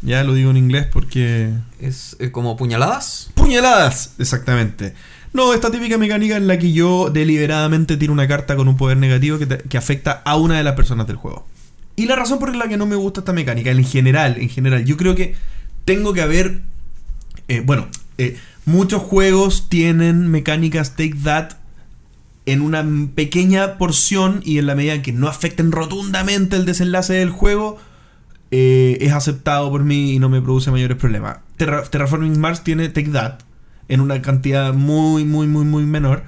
Ya lo digo en inglés porque. ¿Es eh, como puñaladas? ¡Puñaladas! Exactamente. No, esta típica mecánica en la que yo deliberadamente tiro una carta con un poder negativo que, te- que afecta a una de las personas del juego. Y la razón por la que no me gusta esta mecánica, en general, en general, yo creo que tengo que haber. eh, bueno, eh, muchos juegos tienen mecánicas Take That en una pequeña porción y en la medida en que no afecten rotundamente el desenlace del juego, eh, es aceptado por mí y no me produce mayores problemas. Terra- Terraforming Mars tiene Take That en una cantidad muy, muy, muy, muy menor.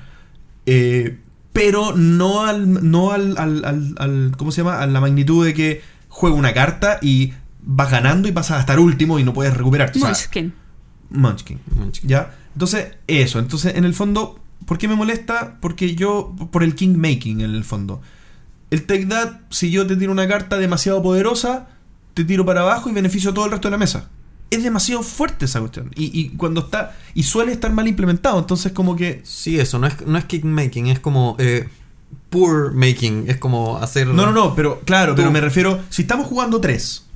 eh, pero no al. no al, al, al- al- ¿Cómo se llama? A la magnitud de que juega una carta y vas ganando y pasas a estar último y no puedes recuperarte. O sea, Munchkin. Munchkin. Munchkin. ¿Ya? Entonces, eso. Entonces, en el fondo, ¿por qué me molesta? Porque yo, por el king making, en el fondo. El take that, si yo te tiro una carta demasiado poderosa, te tiro para abajo y beneficio a todo el resto de la mesa. Es demasiado fuerte esa cuestión. Y, y cuando está. Y suele estar mal implementado. Entonces, como que. Sí, eso, no es, no es kick making, es como eh, poor making, es como hacer... No, no, no, pero claro, pero me refiero. Si estamos jugando 3,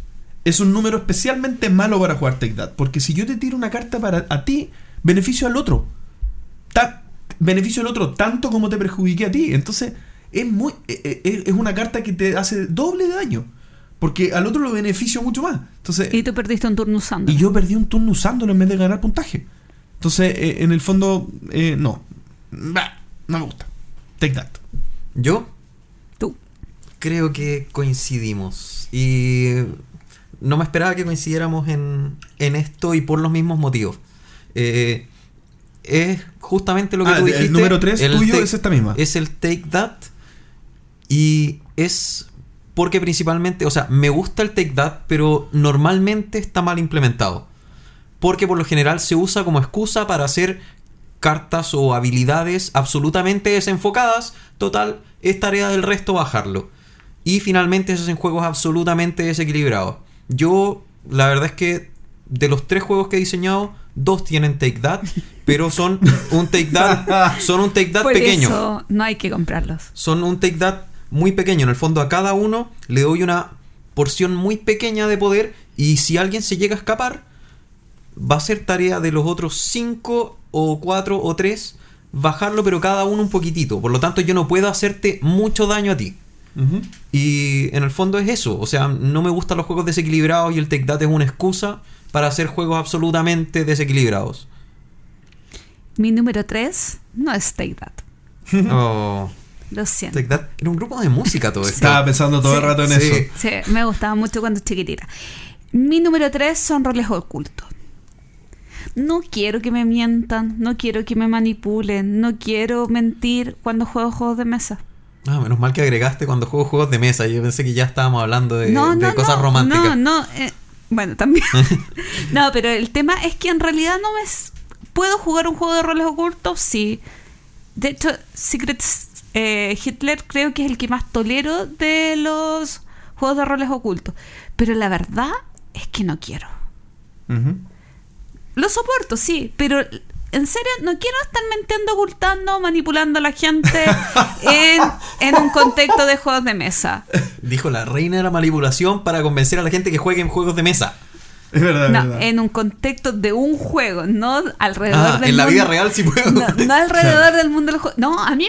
es un número especialmente malo para jugar Take That. Porque si yo te tiro una carta para a ti, beneficio al otro. Ta- beneficio al otro tanto como te perjudiqué a ti. Entonces, es muy. eh, eh, Es una carta que te hace doble daño. Porque al otro lo beneficio mucho más. Entonces. Y tú perdiste un turno usando. Y yo perdí un turno usándolo en vez de ganar puntaje. Entonces, eh, en el fondo, eh, no. Bah, no me gusta. Take that. Yo Tú. creo que coincidimos. Y no me esperaba que coincidiéramos en, en esto y por los mismos motivos. Eh, es justamente lo que Ah, tú el dijiste. número tres el tuyo take- es esta misma. Es el Take That. Y es porque principalmente, o sea, me gusta el Take That, pero normalmente está mal implementado. Porque por lo general se usa como excusa para hacer cartas o habilidades absolutamente desenfocadas. Total, es tarea del resto bajarlo. Y finalmente se hacen juegos absolutamente desequilibrados. Yo, la verdad es que de los tres juegos que he diseñado, dos tienen Take That, pero son un Take That, son un Take That Por pequeño. eso no hay que comprarlos. Son un Take That muy pequeño. En el fondo, a cada uno le doy una porción muy pequeña de poder. Y si alguien se llega a escapar, va a ser tarea de los otros cinco o cuatro o tres bajarlo, pero cada uno un poquitito. Por lo tanto, yo no puedo hacerte mucho daño a ti. Y en el fondo es eso. O sea, no me gustan los juegos desequilibrados y el Take That es una excusa para hacer juegos absolutamente desequilibrados. Mi número 3 no es Take That. Oh, Lo siento. Take That era un grupo de música todo esto. Estaba pensando todo el rato en Sí. eso. Sí, me gustaba mucho cuando chiquitita. Mi número 3 son roles ocultos. No quiero que me mientan, no quiero que me manipulen, no quiero mentir cuando juego juegos de mesa. Ah, menos mal que agregaste cuando juego juegos de mesa. Yo pensé que ya estábamos hablando de, no, de no, cosas no, románticas. No, no, eh, bueno, también. no, pero el tema es que en realidad no me... ¿Puedo jugar un juego de roles ocultos? Sí. De hecho, Secret eh, Hitler creo que es el que más tolero de los juegos de roles ocultos. Pero la verdad es que no quiero. Lo soporto, sí, pero en serio no quiero estar mintiendo, ocultando, manipulando a la gente en, en un contexto de juegos de mesa. Dijo la reina de la manipulación para convencer a la gente que juegue en juegos de mesa. Es verdad, es No, verdad. en un contexto de un juego, no alrededor Ah, del en la mundo. vida real sí puedo. No, no alrededor del mundo del juego. No, a mí.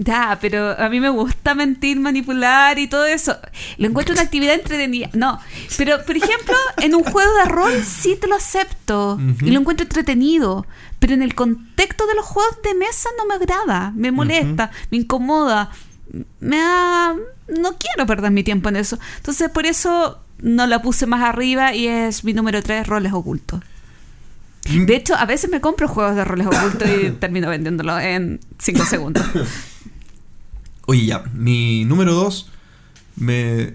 Ya, pero a mí me gusta mentir, manipular y todo eso. Lo encuentro una actividad entretenida. No, pero por ejemplo, en un juego de rol sí te lo acepto y lo encuentro entretenido. Pero en el contexto de los juegos de mesa no me agrada, me molesta, me incomoda. Me da. No quiero perder mi tiempo en eso. Entonces, por eso no la puse más arriba y es mi número 3, roles ocultos. De hecho, a veces me compro juegos de roles ocultos y termino vendiéndolo en 5 segundos. Oye, ya, mi número 2 me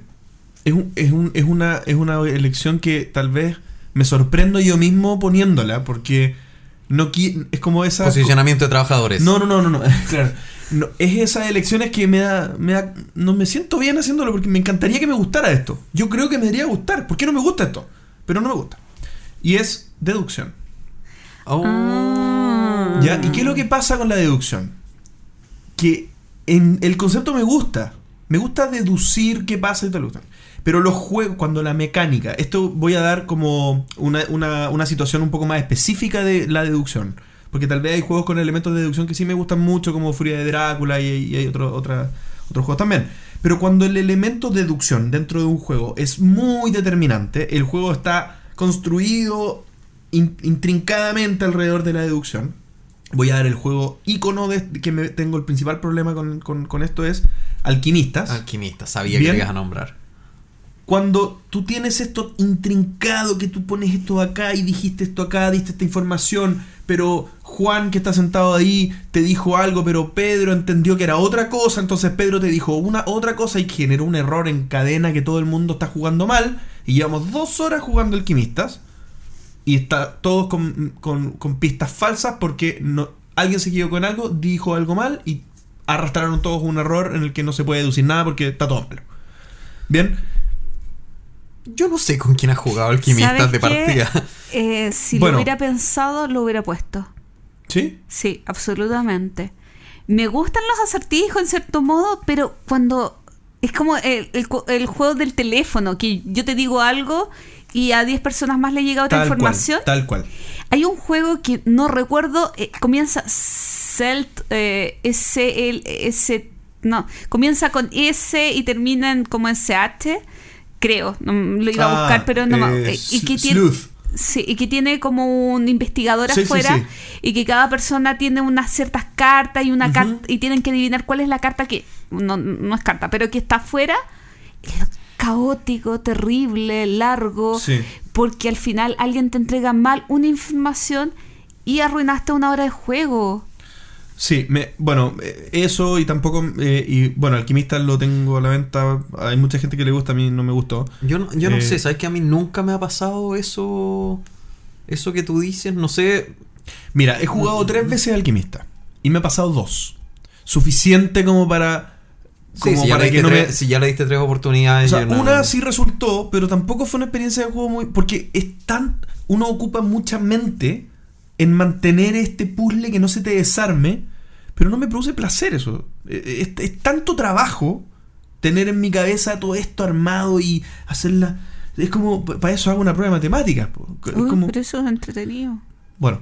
es, un- es, un- es una, es una elección que tal vez me sorprendo yo mismo poniéndola, porque no qui- es como esa... Posicionamiento de trabajadores. No, no, no, no, no. claro. No, es esas elecciones que me da, me da. No me siento bien haciéndolo porque me encantaría que me gustara esto. Yo creo que me debería gustar. ¿Por qué no me gusta esto? Pero no me gusta. Y es deducción. Oh. Ah. ¿Ya? ¿Y qué es lo que pasa con la deducción? Que en el concepto me gusta. Me gusta deducir qué pasa y tal. Pero los juegos, cuando la mecánica. Esto voy a dar como una, una- una situación un poco más específica de la deducción. Porque tal vez hay juegos con elementos de deducción que sí me gustan mucho, como Furia de Drácula y, y hay otro, otra- otros juegos también. Pero cuando el elemento deducción dentro de un juego es muy determinante, el juego está construido in- intrincadamente alrededor de la deducción. Voy a dar el juego icono de que me tengo el principal problema con, con- con esto es Alquimistas. Alquimista, sabía Bien. que ibas a nombrar. Cuando tú tienes esto intrincado, que tú pones esto acá y dijiste esto acá, diste esta información, pero Juan que está sentado ahí te dijo algo, pero Pedro entendió que era otra cosa, entonces Pedro te dijo una otra cosa y generó un error en cadena que todo el mundo está jugando mal, y llevamos dos horas jugando alquimistas, y está todos con, con- con pistas falsas porque no, alguien se equivocó en algo, dijo algo mal y arrastraron todos un error en el que no se puede deducir nada porque está todo malo. Bien, Yo no sé con quién has jugado alquimistas ¿Sabes de partida. Eh, si Bueno. lo hubiera pensado, lo hubiera puesto. ¿sí? Sí, absolutamente. Me gustan los acertijos en cierto modo, pero cuando es como el, el el juego del teléfono, que yo te digo algo y a 10 personas más le llega otra Tal información. cual, tal cual. Hay un juego que no recuerdo, eh, comienza Celt, eh, S, L, S, no, comienza con S y termina en como SH, creo, no, lo iba a Ah, buscar, pero no me- eh, eh, y que tiene, Sleuth. Sí, y que tiene como un investigador Sí, afuera sí. y que cada persona tiene unas ciertas cartas y una carta y tienen que adivinar cuál es la carta que no, no es carta, pero que está afuera. Es caótico, terrible, largo, Sí. porque al final alguien te entrega mal una información y arruinaste una hora de juego. Sí, me, bueno, eh, eso y tampoco. eh, y bueno, Alquimista lo tengo a la venta. Hay mucha gente que le gusta, a mí no me gustó. Yo no, yo no Eh, sé, ¿sabes que a mí nunca me ha pasado eso? Eso que tú dices, no sé. Mira, he jugado tres veces Alquimista y me ha pasado dos. Suficiente como para. Sí, Como si, ya para que no me. si ya le diste tres O oportunidades. sea, yo no- una sí resultó, pero tampoco fue una experiencia de juego muy. Porque es tan. Uno ocupa mucha mente en mantener este puzzle que no se te desarme, pero no me produce placer eso. Eh, Es, es tanto trabajo tener en mi cabeza todo esto armado y hacerla. Es como. Para eso hago una prueba de matemáticas. Es como, pero eso es entretenido. Bueno.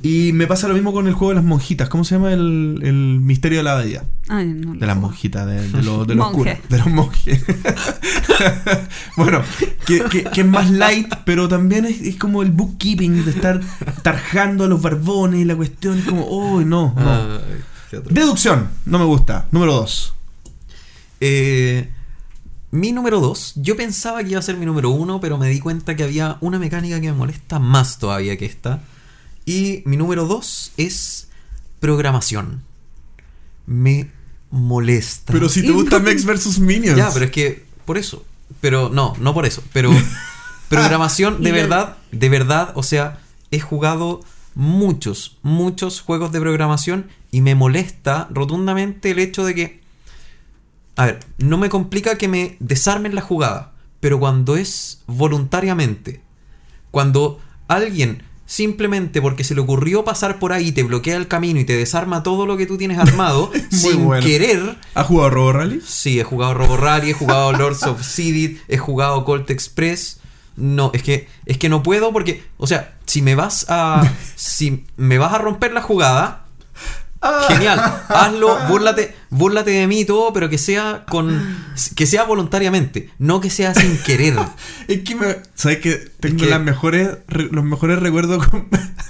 Y me pasa lo mismo con el juego de las monjitas. ¿Cómo se llama el, el misterio de la abadía? Ay, no lo De las monjitas, de, de, lo- de los curas, de los monjes. bueno, que, que- que es más light, pero también es, es como el bookkeeping, de estar tarjando a los barbones y la cuestión es como, oh, no, no. Ay, atroz. Deducción, no me gusta. Número dos. Eh, Mi número 2, yo pensaba que iba a ser mi número 1, pero me di cuenta que había una mecánica que me molesta más todavía que esta. Y mi número 2 es programación. Me molesta. Pero si te gusta Mex vs Minions. Ya, pero es que por eso. Pero no, no por eso. Pero programación, de verdad, de verdad, o sea, he jugado muchos, muchos juegos de programación y me molesta rotundamente el hecho de que, a ver, no me complica que me desarmen la jugada, pero cuando es voluntariamente, cuando alguien simplemente porque se le ocurrió pasar por ahí te bloquea el camino y te desarma todo lo que tú tienes armado sin bueno. querer, ¿Has jugado Robo Rally? Sí, he jugado Robo Rally, he jugado Lords of Sidit, he jugado Colt Express. No, es que es que no puedo porque, o sea, si me vas a si me vas a romper la jugada, genial, hazlo, búrlate, búrlate de mí y todo, pero que sea con que sea voluntariamente, no que sea sin querer. Es que me. ¿Sabes que Tengo que- las mejores, re- los mejores recuerdos con-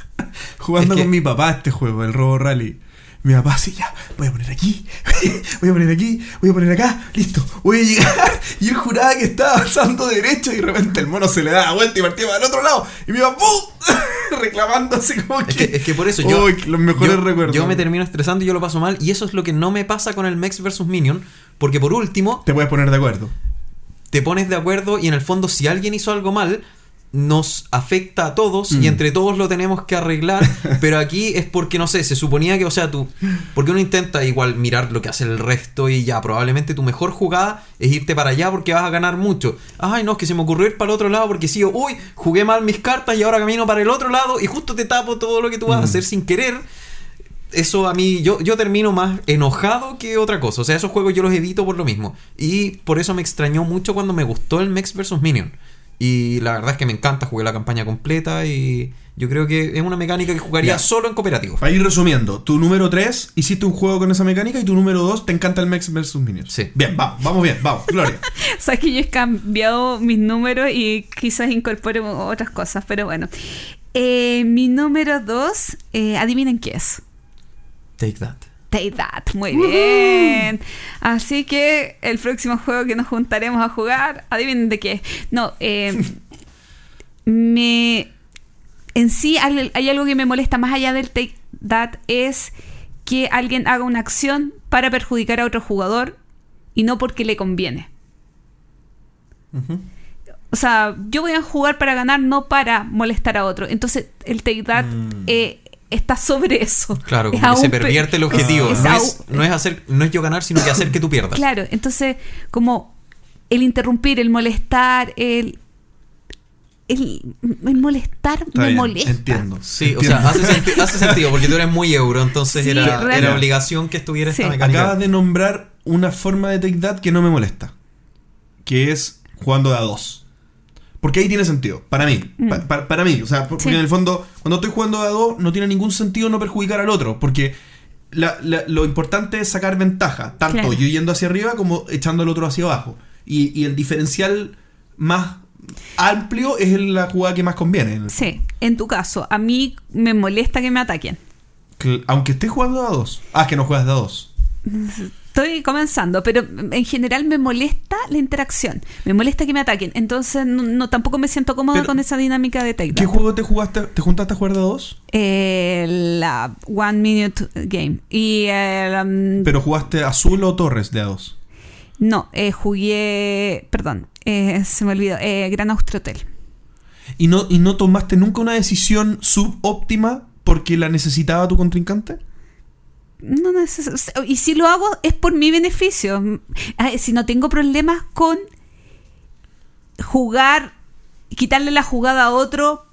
jugando Es que- con mi papá este juego, el Robo Rally. Mi papá así, ya, voy a poner aquí, voy a poner aquí, voy a poner acá, listo, voy a llegar. Y él juraba que estaba avanzando derecho y de repente el mono se le da la vuelta y partía para el otro lado. Y mi papá, ¡pum! reclamando así como Es que. es que por eso yo, Uy, los mejores yo- recuerdos. yo me termino estresando y yo lo paso mal. Y eso es lo que no me pasa con el Mex vs. Minion. Porque por último, Te puedes poner de acuerdo. te pones de acuerdo y en el fondo si alguien hizo algo mal, nos afecta a todos Mm. y entre todos lo tenemos que arreglar, pero aquí es porque, no sé, se suponía que, o sea, tú, porque uno intenta igual mirar lo que hace el resto y ya, probablemente tu mejor jugada es irte para allá porque vas a ganar mucho. Ay, no, es que se me ocurrió ir para el otro lado porque sí, uy, jugué mal mis cartas y ahora camino para el otro lado y justo te tapo todo lo que tú vas a Mm. hacer sin querer. Eso a mí, yo, yo termino más enojado que otra cosa. O sea, esos juegos yo los evito por lo mismo. Y por eso me extrañó mucho cuando me gustó el Mex vs. Minion. Y la verdad es que me encanta, jugué la campaña completa y yo creo que es una mecánica que jugaría Ya. solo en cooperativo. Para ir resumiendo, tu número 3 hiciste un juego con esa mecánica y tu número 2 te encanta el Mex vs Minions. Sí. Bien, vamos, vamos bien, vamos, Gloria. Sabes que yo he cambiado mis números y quizás incorpore otras cosas, pero bueno. Eh, mi número dos, eh, adivinen qué es. Take that. Take That, muy bien. Así que el próximo juego que nos juntaremos a jugar, adivinen de qué. No, eh, me. En sí hay, hay algo que me molesta más allá del Take That es que alguien haga una acción para perjudicar a otro jugador y no porque le conviene. O sea, yo voy a jugar para ganar, no para molestar a otro. Entonces, el Take That eh, está sobre eso. Claro, Es como que se pervierte el objetivo. es no, es, no es hacer, no es yo ganar, sino que hacer que tú pierdas. Claro, entonces, como el interrumpir, el molestar, el. El, el molestar Está me bien, molesta. Entiendo. Sí, o sea, hace, senti- hace sentido, porque tú eres muy euro, entonces Sí, era, era obligación que estuviera Sí. esta mecánica. Acabas de nombrar una forma de Take That que no me molesta. Que es jugando de a dos. Porque ahí tiene sentido, para mí. Mm. Pa- pa- para mí, o sea, por- porque Sí. en el fondo, cuando estoy jugando a dos, no tiene ningún sentido no perjudicar al otro. Porque la- la- lo importante es sacar ventaja, tanto Claro. yo yendo hacia arriba como echando al otro hacia abajo. Y, y el diferencial más amplio es la jugada que más conviene. Sí, en tu caso, a mí me molesta que me ataquen. Cl- Aunque estés jugando a dos. Ah, es que no juegas de a dos. Estoy comenzando, pero en general me molesta la interacción. Me molesta que me ataquen. Entonces, no, no- tampoco me siento cómoda Pero- con esa dinámica de Take ¿Qué juego te jugaste? ¿Te juntaste a jugar de a dos? Eh, la One Minute Game. Y eh, um, ¿Pero jugaste azul o torres de a dos? no, eh, jugué. Perdón, eh, se me olvidó. Eh, Gran Austria Hotel. ¿Y no, ¿Y no tomaste nunca una decisión subóptima porque la necesitaba tu contrincante? No neces- y si lo hago es por mi beneficio. Si no tengo problemas con jugar, quitarle la jugada a otro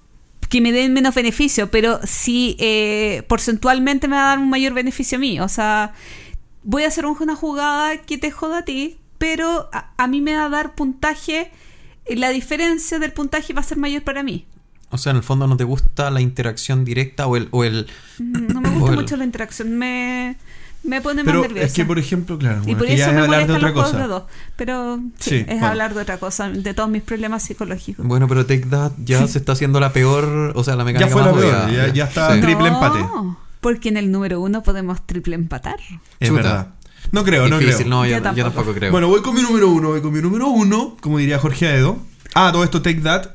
que me den menos beneficio, pero si eh, porcentualmente me va a dar un mayor beneficio a mí. O sea, voy a hacer una jugada que te joda a ti, pero a, a mí me va a dar puntaje. La diferencia del puntaje va a ser mayor para mí. O sea, en el fondo no te gusta la interacción directa o el... O el Mm, No me gusta mucho la interacción, me, me pone Pero más nerviosa. es que, por ejemplo, claro, Y bueno, por que ya eso es me hablar de otra cosa. de dos. Pero sí, Sí, es bueno. hablar de otra cosa, de todos mis problemas psicológicos. Bueno, pero Take That ya se está haciendo la peor, o sea, la mecánica Ya fue más la peor, ya- ya está Sí. triple empate. porque en el número uno podemos triple empatar. Es Chuta. verdad. No creo, no Difícil, creo. no, Yo yo, yo tampoco. tampoco creo. Bueno, voy con mi número uno. Voy con mi número uno, como diría Jorge Aedo. Ah, todo esto, Take That.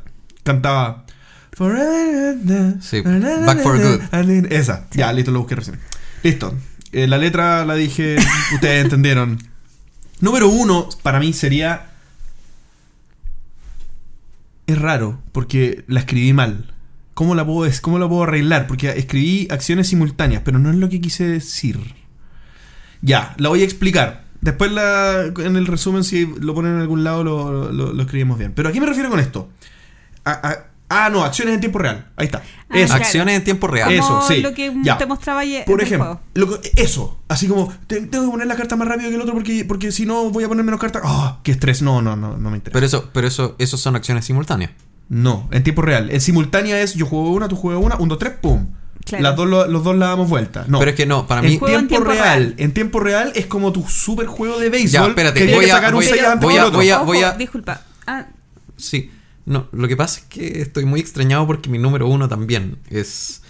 Cantaba. Sí, Back for Good. Esa. Ya, listo, lo busqué recién. Listo. Eh, la letra la dije, ustedes entendieron. Número uno para mí sería. Es raro, porque la escribí mal. ¿Cómo la puedo, cómo la puedo arreglar? Porque escribí acciones simultáneas, pero no es lo que quise decir. Ya, la voy a explicar. Después la, en el resumen, si lo ponen en algún lado, lo, lo- lo escribimos bien. Pero ¿a qué me refiero con esto? A- a- ah, no, acciones en tiempo real. Ahí está. Ah, Eso. claro. Acciones en tiempo real. Eso, sí. lo que Ya. te mostraba ayer Por ejemplo, juego. lo que- eso. Así como, te- tengo que poner la carta más rápido que el otro porque, porque si no voy a poner menos cartas. ¡Ah! ¡Qué estrés! No, no, no, no me interesa. Pero eso, pero eso, eso son acciones simultáneas. no, en tiempo real. En simultánea es yo juego una, tú juegas una, un, dos, tres, ¡pum! Claro. Las dos, lo- los dos la damos vuelta. No. Pero es que no, para mí. En tiempo, tiempo real, real. En tiempo real es como tu super juego de béisbol. Ya, espérate, que voy que a- sacar un voy a- voy a- voy a- Disculpa. Ah, Sí. No, lo que pasa es que estoy muy extrañado porque mi número uno también es.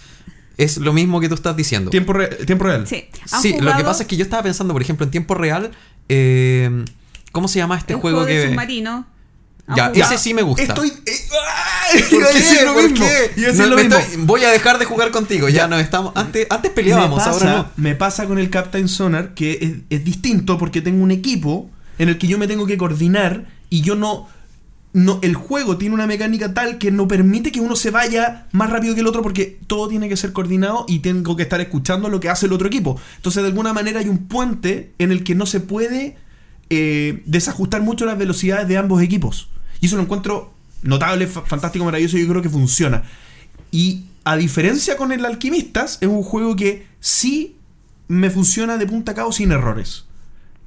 Es lo mismo que tú estás diciendo. Tiempo, re- tiempo real. sí. ¿Han Sí, lo que pasa es que yo estaba pensando, por ejemplo, en tiempo real. eh, ¿Cómo se llama este el juego, de que.? submarino. ¿Han Ya, jugado? ese sí me gusta. Estoy. eh, ¡ah! ¿Por Iba a decir lo ¿Por mismo. No, lo me mismo. estoy- voy a dejar de jugar contigo. Ya, no estamos. Antes, antes me peleábamos, pasa, ahora no. me pasa con el Captain Sonar que es, es distinto porque tengo un equipo en el que yo me tengo que coordinar y yo no, no. El juego tiene una mecánica tal que no permite que uno se vaya más rápido que el otro porque todo tiene que ser coordinado y tengo que estar escuchando lo que hace el otro equipo. Entonces, de alguna manera, hay un puente en el que no se puede eh, desajustar mucho las velocidades de ambos equipos. Y eso lo encuentro notable, fa- fantástico, maravilloso yo creo que funciona. Y a diferencia con el Alquimistas, es un juego que sí me funciona de punta a cabo sin errores.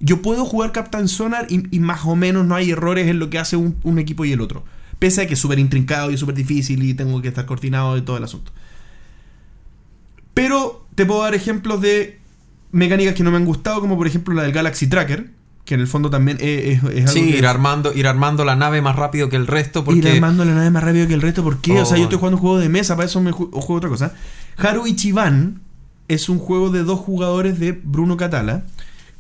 Yo puedo jugar Captain Sonar y, y más o menos no hay errores en lo que hace un, un equipo y el otro. Pese a que es súper intrincado y súper difícil y tengo que estar coordinado de todo el asunto. Pero te puedo dar ejemplos de mecánicas que no me han gustado, como por ejemplo la del Galaxy Tracker, que en el fondo también es, es- es algo Sí, que- ir armando, ir armando la nave más rápido que el resto. Porque. Ir armando la nave más rápido que el resto. ¿Por qué? O sea, Oh. yo estoy jugando un juego de mesa, para eso me ju- juego otra cosa. Haru Ichiban es un juego de dos jugadores de Bruno Catala,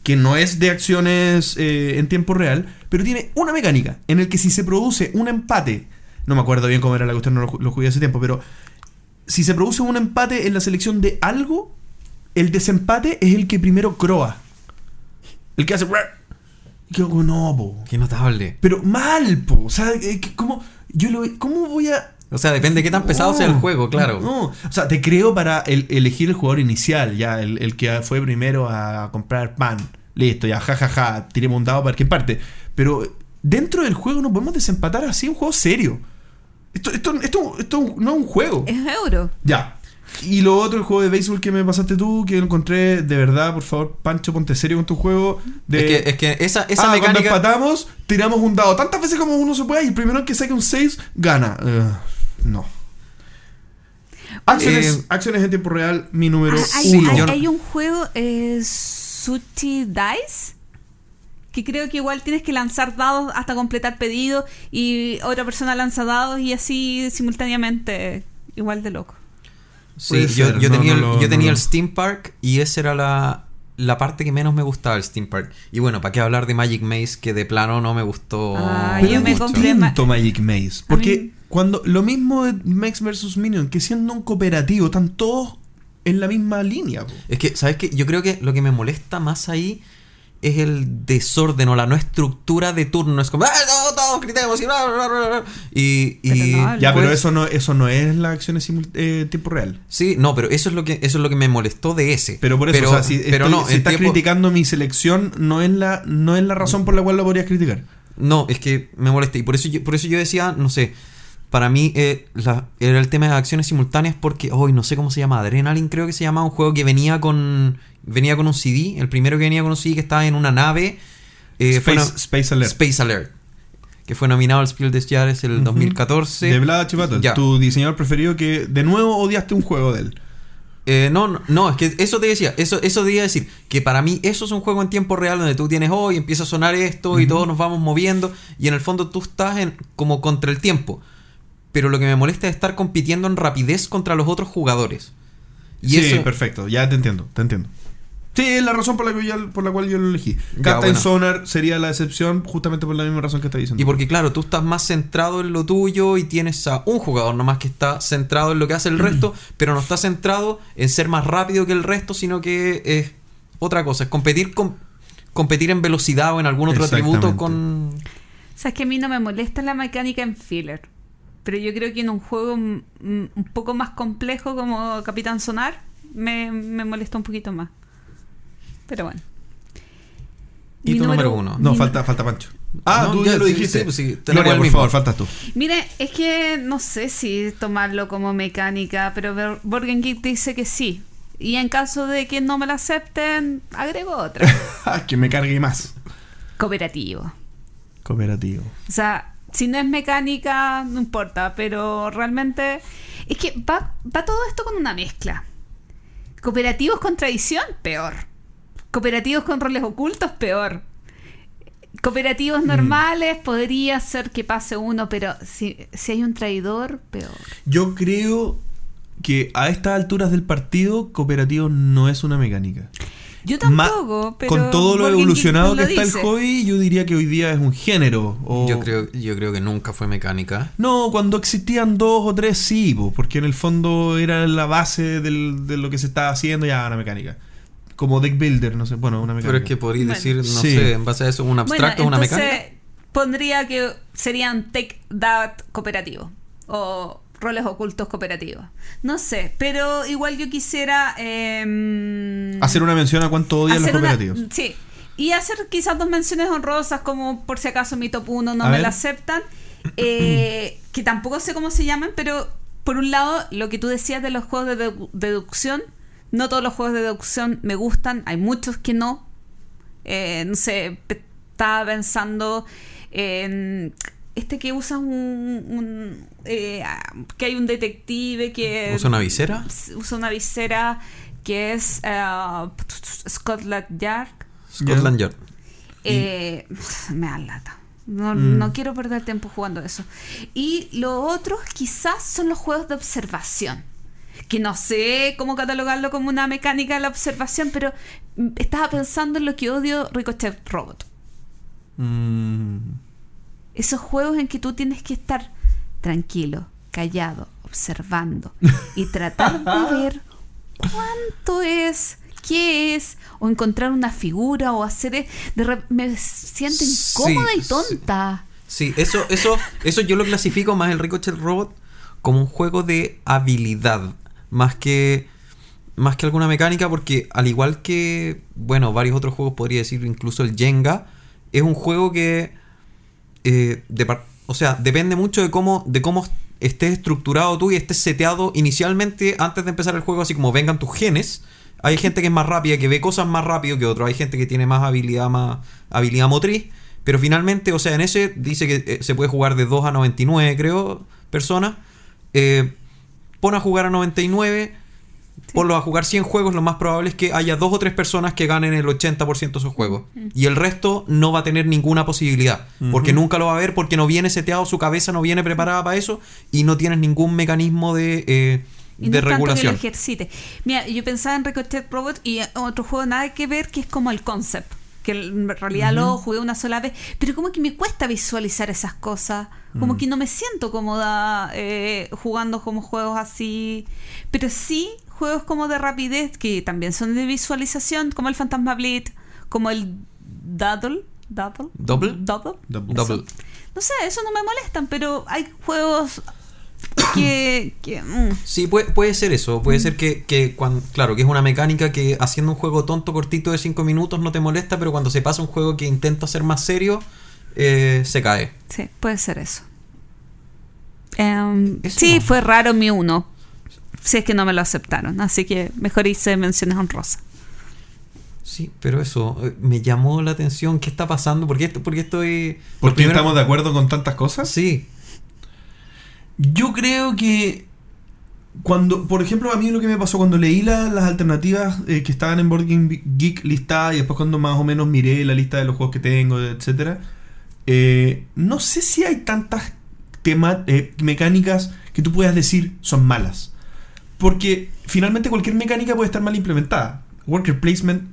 que no es de acciones eh, en tiempo real, pero tiene una mecánica en el que si se produce un empate, no me acuerdo bien cómo era la cuestión, no lo, lo jugué hace tiempo, pero si se produce un empate en la selección de algo, el desempate es el que primero croa. El que hace... Y yo, no, po. Qué notable. Pero mal, po. O sea, eh, ¿cómo, yo lo, ¿cómo voy a...? O sea, depende de qué tan pesado sea el juego, claro. No, o sea, te creo para el- elegir el jugador inicial, ya, el, el que fue primero a comprar pan. Listo, ya, jajaja, ja, ja, tiremos un dado para qué parte. Pero dentro del juego no podemos desempatar así un juego serio. Esto, esto, esto, esto no es un juego. Es euro. Ya. Y lo otro, el juego de béisbol que me pasaste tú, que lo encontré de verdad, por favor, Pancho, ponte serio con tu juego. De, Es que, es que esa, esa ah, cuando mecánica. empatamos, tiramos un dado tantas veces como uno se pueda y el primero que saque un 6 gana. Eh, no. Acciones, Eh, acciones en tiempo real, mi número Ah, hay, uno. hay- yo no- hay un juego, eh, Sushi Dice, que creo que igual tienes que lanzar dados hasta completar pedido y otra persona lanza dados y así simultáneamente, igual de loco. Sí, yo, yo no, tenía, no el, yo tenía no el Steam Park y esa era la, la parte que menos me gustaba del Steam Park. Y bueno, ¿para qué hablar de Magic Maze que de plano no me gustó? Ah, yo me compré Magic Maze. A Porque mí- cuando lo mismo de Max vs. Minion, que siendo un cooperativo, están todos en la misma línea. po. Es que, ¿sabes qué? Yo creo que lo que me molesta más ahí es el desorden o la no estructura de turno. Es como, ¡ah, no, todos gritemos! Y, bla, bla, bla, bla". y, y- Pero no, Ya, pero pues- eso no, eso no es la acción en eh, tiempo real. Sí, no, pero eso es lo que eso es lo que me molestó de ese. Pero por eso, o sea, si, pero estoy- no, si estás tiempo- criticando mi selección, no es la, no es la razón por la cual lo podrías criticar. No, es que me molesta. Y por eso yo, por eso yo decía, no sé, para mí eh, la- era el tema de acciones simultáneas porque, hoy no sé cómo se llama, Adrenaline creo que se llama, un juego que venía con venía con un CD, el primero que venía con un CD que estaba en una nave. eh, fue Space, Space Alert. Space Alert. Que fue nominado al Spiel des Jahres el Ujú. 2014. De Vlad Chivato, Ya. tu diseñador preferido que de nuevo odiaste un juego de él. Eh, no, no, no, es que eso te decía, eso, eso te iba a decir, que para mí eso es un juego en tiempo real donde tú tienes hoy, empieza a sonar esto y todos nos vamos moviendo y en el fondo tú estás en, como contra el tiempo. Pero lo que me molesta es estar compitiendo en rapidez contra los otros jugadores. Y sí, eso, perfecto, ya te entiendo, te entiendo. Sí, es la razón por la, que yo, por la cual yo lo elegí. Captain bueno. Sonar sería la excepción justamente por la misma razón que está diciendo. Y porque, claro, tú estás más centrado en lo tuyo y tienes a un jugador nomás que está centrado en lo que hace el resto, pero no está centrado en ser más rápido que el resto, sino que es otra cosa, es competir con competir en velocidad o en algún otro atributo con O sea, es que a mí no me molesta la mecánica en filler. Pero yo creo que en un juego un poco más complejo como Capitán Sonar me, me molesta un poquito más. Pero bueno. ¿Y Mi tu número uno? no, mi- falta, falta Pancho. Ah, No, tú ya, ya, lo dijiste. sí, pues sí, tenemos Gloria, por mismo. favor, faltas tú. Mire, es que no sé si tomarlo como mecánica, pero Bor- Borgen Geek dice que sí. Y en caso de que no me la acepten, agrego otra. que me cargue más. Cooperativo. Cooperativo. O sea, si no es mecánica, no importa, pero realmente es que va, va todo esto con una mezcla. Cooperativos con tradición, peor. Cooperativos con roles ocultos, peor. Cooperativos Mm. normales, podría ser que pase uno, pero si, si hay un traidor, peor. Yo creo que a estas alturas del partido, cooperativo no es una mecánica. Yo Ma- tampoco, pero. Con todo lo evolucionado que está el hobby, yo diría que hoy día es un género. o- yo creo yo creo que nunca fue mecánica. No, cuando existían dos o tres sí, po, porque en el fondo era la base del- de lo que se estaba haciendo ya una mecánica. Como deck builder, no sé, bueno, una mecánica. Pero es que podría Bueno. decir, no Sí. sé, en base a eso, un abstracto es una mecánica. Pondría que serían Take That cooperativo o roles ocultos cooperativos. No sé, pero igual yo quisiera em, Hacer una mención a cuánto odian los una- cooperativos. sí. Y hacer quizás dos menciones honrosas, como por si acaso mi top 1 no A me ver. la aceptan. eh, que tampoco sé cómo se llaman, pero por un lado, lo que tú decías de los juegos de dedu- deducción, no todos los juegos de deducción me gustan, hay muchos que no. Eh, no sé, estaba pensando en este que usa un, un, eh, ah, que hay un detective que ¿Usa una visera? usa una visera que es eh, Scotland Yard. Scotland Yard. Eh, me da lata. No, Mm. no quiero perder tiempo jugando eso. Y lo otro quizás son los juegos de observación. Que no sé cómo catalogarlo como una mecánica de la observación, pero mm, estaba pensando en lo que odio Ricochet Robot. Mm, Esos juegos en que tú tienes que estar tranquilo, callado, observando y tratar de ver cuánto es, qué es, o encontrar una figura o hacer... e- De me siento Sí, incómoda y sí. tonta. Sí, eso, eso, eso yo lo clasifico más el Ricochet Robot como un juego de habilidad, más que más que alguna mecánica, porque al igual que, bueno, varios otros juegos, podría decir incluso el Jenga, es un juego que, eh, de par- o sea, depende mucho de cómo, de cómo estés estructurado tú y estés seteado inicialmente antes de empezar el juego, así como vengan tus genes. Hay gente que es más rápida, que ve cosas más rápido que otro. Hay gente que tiene más habilidad, más habilidad motriz. Pero finalmente, o sea, en ese dice que eh, se puede jugar de 2 a 99, creo, personas. Eh, pon a jugar a 99, ponlo a jugar 100 juegos, lo más probable es que haya dos o tres personas que ganen el 80% de esos juegos. Y el resto no va a tener ninguna posibilidad. Porque nunca lo va a ver, porque no viene seteado, su cabeza no viene preparada para eso y no tienes ningún mecanismo de, eh, Y de no tanto que lo regulación. ejercite. Mira, yo pensaba en Ricochet Robot y otro juego nada que ver que es como el concept. Que en realidad lo jugué una sola vez. Pero como que me cuesta visualizar esas cosas. Como que no me siento cómoda eh, jugando como juegos así. Pero sí juegos como de rapidez que también son de visualización, como el Fantasma Blitz, como el Daddle. Daddle. ¿Double? Double. Double. Double. No sé, eso no me molestan, pero hay juegos que. que mm. Sí, puede, puede ser eso. Puede ser que, que cuan- claro, que es una mecánica que haciendo un juego tonto, cortito de 5 minutos no te molesta, pero cuando se pasa un juego que intenta ser más serio, eh, se cae. Sí, puede ser eso. Em, Eso. sí, fue raro mi uno. Si es que no me lo aceptaron. Así que mejor hice menciones honrosas. Sí, pero eso eh, me llamó la atención. ¿Qué está pasando? ¿Por qué, esto- por qué estoy...? ¿Por qué primero- estamos de acuerdo con tantas cosas? Sí. Yo creo que cuando, por ejemplo, a mí lo que me pasó cuando leí la- las alternativas eh, que estaban en Board Game Geek listadas y después cuando más o menos miré la lista de los juegos que tengo, etcétera, eh, no sé si hay tantas tema- eh, mecánicas que tú puedas decir son malas. Porque finalmente cualquier mecánica puede estar mal implementada. Worker placement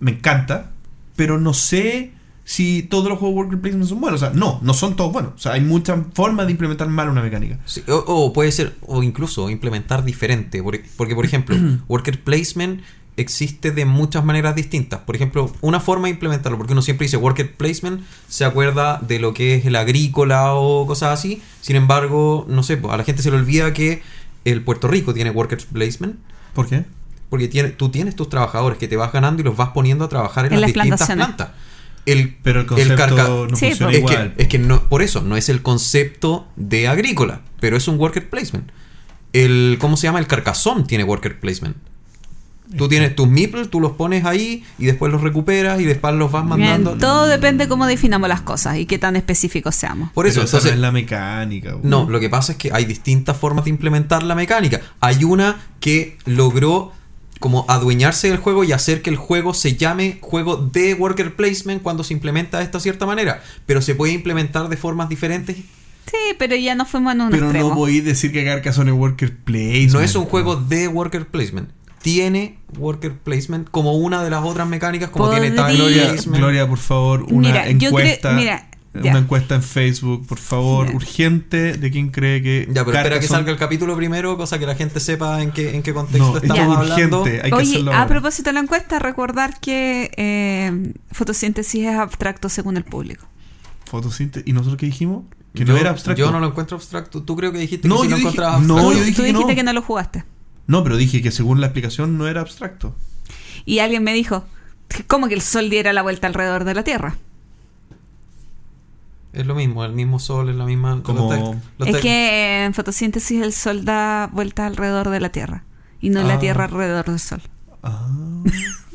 me encanta, pero no sé si todos los juegos worker placement son buenos. O sea, no, no son todos buenos. O sea, hay muchas formas de implementar mal una mecánica. Sí, o, o puede ser, o incluso implementar diferente. Porque, porque, por ejemplo, worker placement existe de muchas maneras distintas. Por ejemplo, una forma de implementarlo, porque uno siempre dice worker placement, se acuerda de lo que es el agrícola o cosas así. Sin embargo, no sé, pues, a la gente se le olvida que el Puerto Rico tiene worker placement. ¿Por qué? Porque tiene, tú tienes tus trabajadores que te vas ganando y los vas poniendo a trabajar en, En las las distintas plantas. El, Pero el concepto carca- no Sí, funciona pues. es que, igual. es que no, por eso, no es el concepto de agrícola, pero es un worker placement. El, ¿Cómo se llama? El carcasón tiene worker placement. Tú tienes tus meeples, tú los pones ahí y después los recuperas y después los vas Bien, mandando. todo depende cómo definamos las cosas y qué tan específicos seamos. Por eso, Pero esa no entonces, es la mecánica. no, lo que pasa es que hay distintas formas de implementar la mecánica. Hay una que logró como adueñarse del juego y hacer que el juego se llame juego de worker placement cuando se implementa de esta cierta manera. Pero se puede implementar de formas diferentes. Sí, pero ya no fuimos en un Pero extremo. no voy a decir que Carcassonne es worker placement. No es un juego de worker placement. Tiene worker placement como una de las otras mecánicas, como tiene Podría- time Gloria. Gloria, por favor, una Mira, yo creo- encuesta. ya. una encuesta en Facebook, por favor, Ya. urgente, de quién cree que. Ya, pero espera que salga el capítulo primero, cosa que la gente sepa en qué, en qué contexto No, es estamos hablando. urgente, hay que Oye, a ahora. propósito de la encuesta, recordar que eh, fotosíntesis es abstracto según el público. Fotosíntesis. ¿Y nosotros qué dijimos? Que yo, no era abstracto. Yo no lo encuentro abstracto. ¿Tú creo que dijiste No, que si yo lo dije- no, yo Tú- dije tú que dijiste no. que no lo jugaste. No, pero dije que según la explicación no era abstracto. Y alguien me dijo, ¿cómo que el sol diera la vuelta alrededor de la Tierra? Es lo mismo, el mismo sol, es la misma. Como- Es que en fotosíntesis el sol da vuelta alrededor de la Tierra y no la Ah. Tierra alrededor del sol. Ah.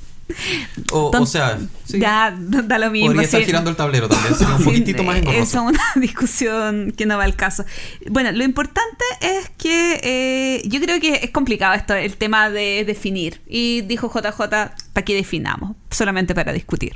O, o sea, sí, Ya, da lo mismo. podría estar sí. girando el tablero también. Sería un poquitito más engorroso. Esa es una discusión que no va al caso. Bueno, lo importante es que eh, yo creo que es complicado esto, el tema de definir. Y dijo JJ, ¿para qué definamos? Solamente para discutir.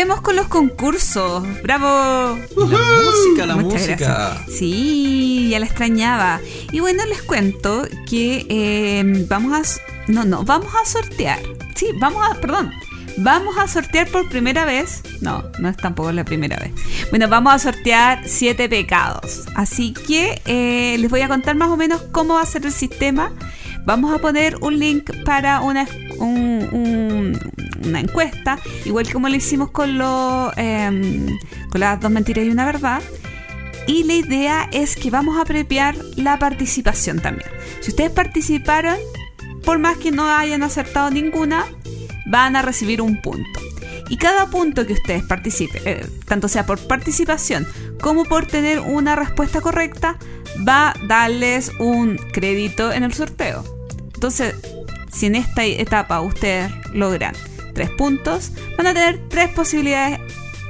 Con los concursos. ¡Bravo! La música, la Muchas música. gracias. Sí, ya la extrañaba. Y bueno, les cuento que eh, vamos a... No, no, vamos a sortear. Sí, vamos a... Perdón. Vamos a sortear por primera vez. No, no es tampoco la primera vez. Bueno, vamos a sortear siete pecados. Así que eh, les voy a contar más o menos cómo va a ser el sistema. Vamos a poner un link para una, un- un- una encuesta, igual como lo hicimos con, lo, em, con las dos mentiras y una verdad. Y la idea es que vamos a premiar la participación también. Si ustedes participaron, por más que no hayan acertado ninguna, van a recibir un punto. Y cada punto que ustedes participen, eh, tanto sea por participación como por tener una respuesta correcta, va a darles un crédito en el sorteo. Entonces, si en esta etapa ustedes logran tres puntos, van a tener tres posibilidades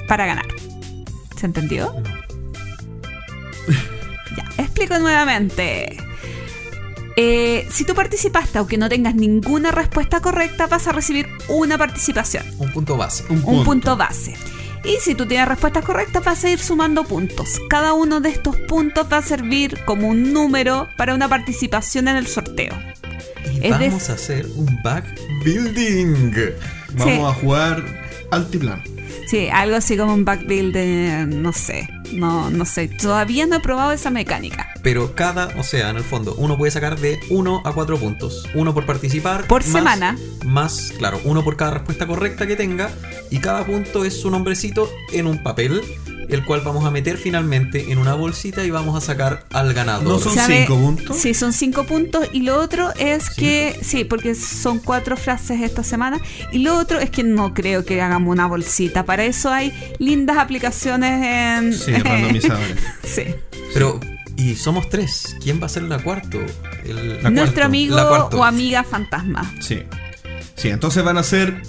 para ganar. ¿Se entendió? Ya, explico nuevamente. Eh, si tú participaste, aunque no tengas ninguna respuesta correcta, vas a recibir una participación, Un punto base. un punto base. Y si tú tienes respuestas correctas, vas a ir sumando puntos. Cada uno de estos puntos va a servir como un número para una participación en el sorteo. Y Es vamos de- a hacer un back building. Vamos Sí. a jugar altiplano. Sí, algo así como un backbuild de, no sé, no, no sé. Todavía no he probado esa mecánica. Pero cada, o sea, en el fondo, uno puede sacar de 1 a 4 puntos. Uno por participar. Por más- semana. Más, claro, uno por cada respuesta correcta que tenga. Y cada punto es su nombrecito en un papel, el cual vamos a meter finalmente en una bolsita y vamos a sacar al ganador. No son ¿Sabe? cinco puntos. Sí, son cinco puntos. Y lo otro es que, sí, porque son cuatro frases esta semana. Y lo otro es que no creo que hagamos una bolsita. Para eso hay lindas aplicaciones en... Sí, randomizadores. sí. Pero, y somos tres. ¿Quién va a ser la cuarto? El- La Nuestro cuarto. amigo La cuarto. o amiga fantasma. Sí. Sí, entonces van a ser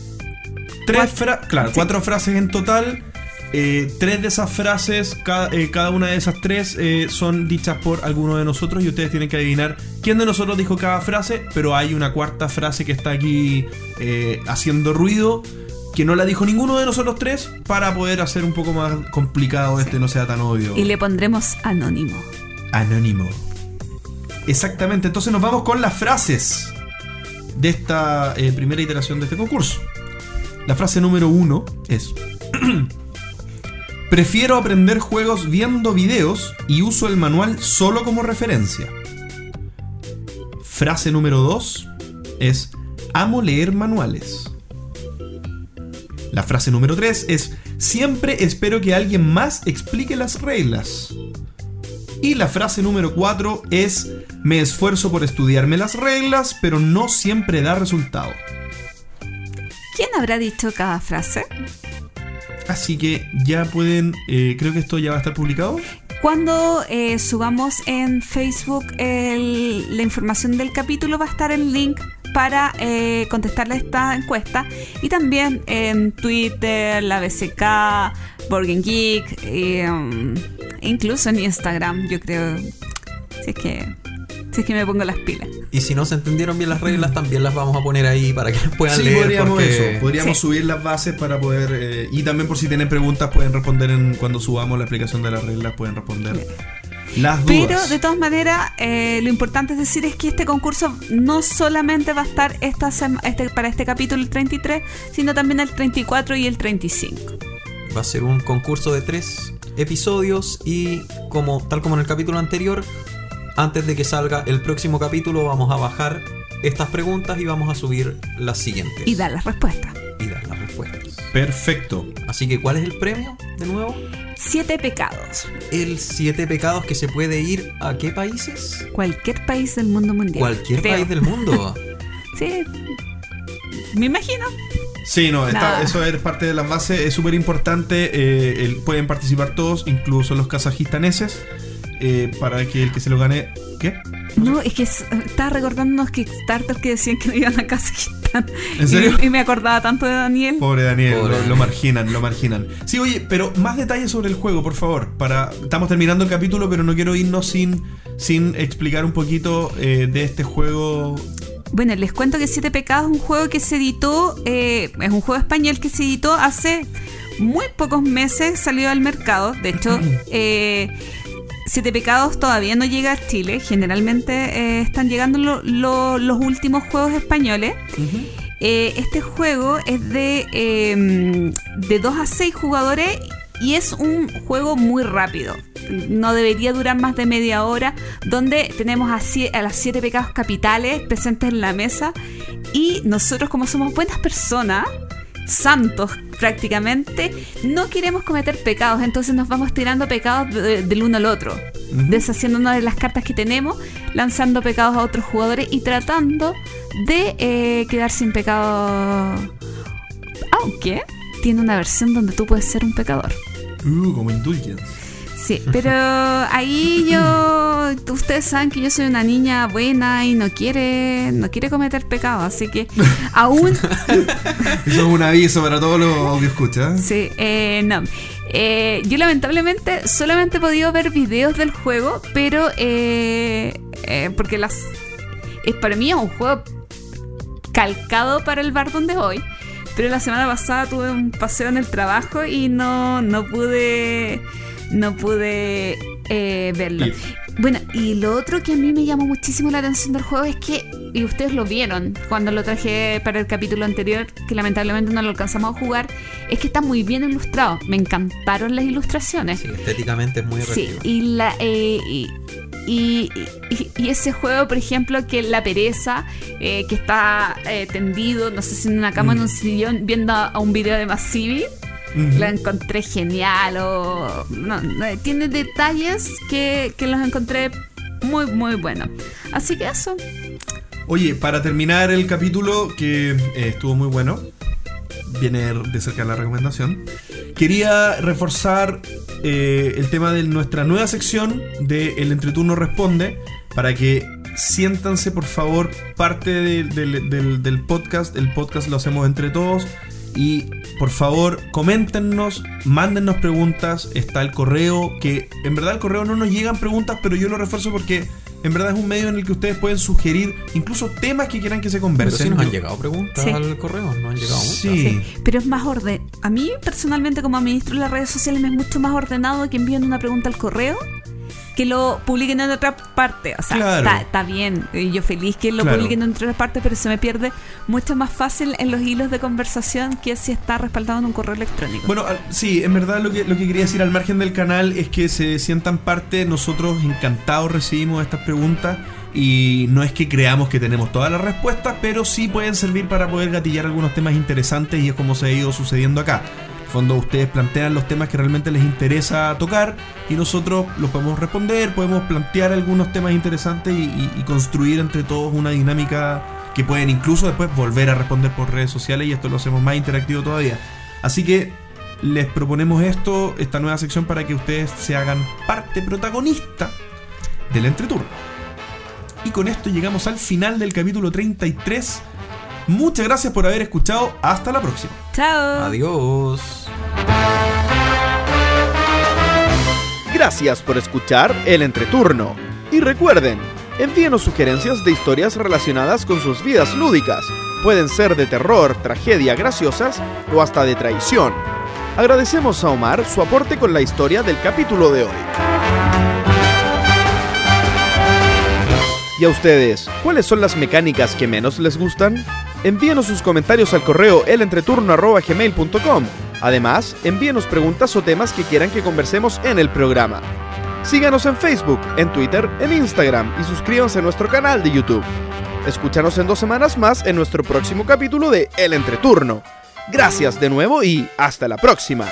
tres Cuatro- fra- claro, sí. cuatro frases en total Eh, tres de esas frases, eh, cada, una de esas tres eh, son dichas por alguno de nosotros y ustedes tienen que adivinar quién de nosotros dijo cada frase, pero hay una cuarta frase que está aquí haciendo ruido, que no la dijo ninguno de nosotros tres, para poder hacer un poco más complicado este, no sea tan obvio. Y le pondremos anónimo. Anónimo. Exactamente, entonces nos vamos con las frases de esta primera iteración de este concurso. La frase número uno es... Prefiero aprender juegos viendo videos y uso el manual solo como referencia. Frase número 2 es Amo leer manuales. La frase número 3 es Siempre espero que alguien más explique las reglas. Y la frase número 4 es Me esfuerzo por estudiarme las reglas, pero no siempre da resultado. ¿Quién habrá dicho cada frase? Así que ya pueden, eh, creo que esto ya va a estar publicado. Cuando eh, subamos en Facebook el- la información del capítulo va a estar el link para eh, contestarle esta encuesta y también en Twitter, la BCK, Borgen Geek, y, um, incluso en Instagram, yo creo. Es que, si es que me pongo las pilas. Y si no se entendieron bien las reglas, también las vamos a poner ahí para que las puedan Sí, leer. podríamos porque- eso. Podríamos Sí. subir las bases para poder. eh, y también por si tienen preguntas, pueden responder en, cuando subamos la explicación de las reglas, pueden responder las dudas. Pero de todas maneras, eh, lo importante es decir es que este concurso no solamente va a estar esta este, para este capítulo el 33, sino también el 34 y el 35. Va a ser un concurso de tres episodios y como tal como en el capítulo anterior, antes de que salga el próximo capítulo vamos a bajar estas preguntas y vamos a subir las siguientes. Y dar las respuestas. Y dar las respuestas. Perfecto. Así que, ¿cuál es el premio de nuevo? Siete pecados. El siete pecados que se puede ir a qué países? Cualquier país del mundo mundial. Cualquier creo. país del mundo. Sí. Me imagino. Sí, no, eso es parte de las bases, es súper importante. eh, pueden participar todos, incluso los kazajistaneses, eh, para que el que se lo gane. ¿Qué? No, es que es- estaba recordando unos Kickstarter que decían que no iban a Kazajistán. ¿En serio? Y, y me acordaba tanto de Daniel. Pobre Daniel, Pobre lo marginan, lo marginan. Sí, oye, pero más detalles sobre el juego, por favor. Para, estamos terminando el capítulo, pero no quiero irnos sin, sin explicar un poquito eh, de este juego. Bueno, les cuento que Siete Pecados es un juego que se editó, eh, es un juego español que se editó hace muy pocos meses, salió al mercado. De hecho, eh, Siete Pecados todavía no llega a Chile. Generalmente eh, están llegando lo- lo- los últimos juegos españoles. Eh, este juego es de, eh, de 2 a 6 jugadores y es un juego muy rápido. No debería durar más de media hora, donde tenemos a, a las 7 pecados capitales presentes en la mesa y nosotros como somos buenas personas, santos prácticamente, no queremos cometer pecados, entonces nos vamos tirando pecados de- del uno al otro, deshaciéndonos de las cartas que tenemos, lanzando pecados a otros jugadores y tratando de eh, quedar sin pecado. Aunque tiene una versión donde tú puedes ser un pecador. Uh, como Indulgence. Sí, pero ahí yo, ustedes saben que yo soy una niña buena y no quiere, no quiere cometer pecado, así que aún Eso es un aviso para todos los que escuchan. Sí, eh, no. Eh, yo lamentablemente solamente he podido ver videos del juego, pero eh, eh, porque las es para mí es un juego calcado para el bar donde voy. Pero la semana pasada tuve un paseo en el trabajo y no, no pude no pude eh, verlo. Bueno, y lo otro que a mí me llamó muchísimo la atención del juego es que, y ustedes lo vieron cuando lo traje para el capítulo anterior, que lamentablemente no lo alcanzamos a jugar, es que está muy bien ilustrado. Me encantaron las ilustraciones. Sí, estéticamente es muy Sí, atractivo. y, la, eh, y, y- y- y ese juego, por ejemplo, que la pereza, eh, que está eh, tendido, no sé si en una cama o en un sillón, viendo a un video de Massivi, la encontré genial. O, no, no, tiene detalles que, que los encontré muy, muy buenos. Así que eso. Oye, para terminar el capítulo, que eh, estuvo muy bueno, viene de cerca la recomendación, quería reforzar eh, el tema de nuestra nueva sección de El Entreturno Responde, para que siéntanse por favor parte de- del- del- del podcast, el podcast lo hacemos entre todos. Y por favor, coméntenos, mándennos preguntas. Está el correo, que en verdad el correo no nos llegan preguntas, pero yo lo refuerzo porque en verdad es un medio en el que ustedes pueden sugerir incluso temas que quieran que se Pero conversen. sí nos han llegado preguntas Sí. al correo, nos han llegado muchas. Sí. Pero es más orden. A mí, personalmente, como administro las redes sociales, me es mucho más ordenado que envíen una pregunta al correo que lo publiquen en otra parte. O sea, Claro. está, está bien. Yo feliz que lo Claro. publiquen en otra parte, pero se me pierde mucho más fácil en los hilos de conversación que si está respaldado en un correo electrónico. Bueno, al- sí, en verdad lo que, lo que quería decir al margen del canal es que se sientan parte, nosotros encantados recibimos estas preguntas y no es que creamos que tenemos todas las respuestas, pero sí pueden servir para poder gatillar algunos temas interesantes y es como se ha ido sucediendo acá. Fondo ustedes plantean los temas que realmente les interesa tocar y nosotros los podemos responder, podemos plantear algunos temas interesantes y, y- y construir entre todos una dinámica que pueden incluso después volver a responder por redes sociales y esto lo hacemos más interactivo todavía. Así que les proponemos esto, esta nueva sección para que ustedes se hagan parte protagonista del entreturno. Y con esto llegamos al final del capítulo 33. Muchas gracias por haber escuchado. Hasta la próxima. Chao. Adiós. Gracias por escuchar El Entreturno. Y recuerden, envíenos sugerencias de historias relacionadas con sus vidas lúdicas. Pueden ser de terror, tragedia, graciosas o hasta de traición. Agradecemos a Omar su aporte con la historia del capítulo de hoy. ¿Y a ustedes, cuáles son las mecánicas que menos les gustan? Envíenos sus comentarios al correo elentreturno.gmail.com. Además, envíenos preguntas o temas que quieran que conversemos en el programa. Síganos en Facebook, en Twitter, en Instagram y suscríbanse a nuestro canal de YouTube. Escúchanos en dos semanas más en nuestro próximo capítulo de El Entreturno. Gracias de nuevo y hasta la próxima.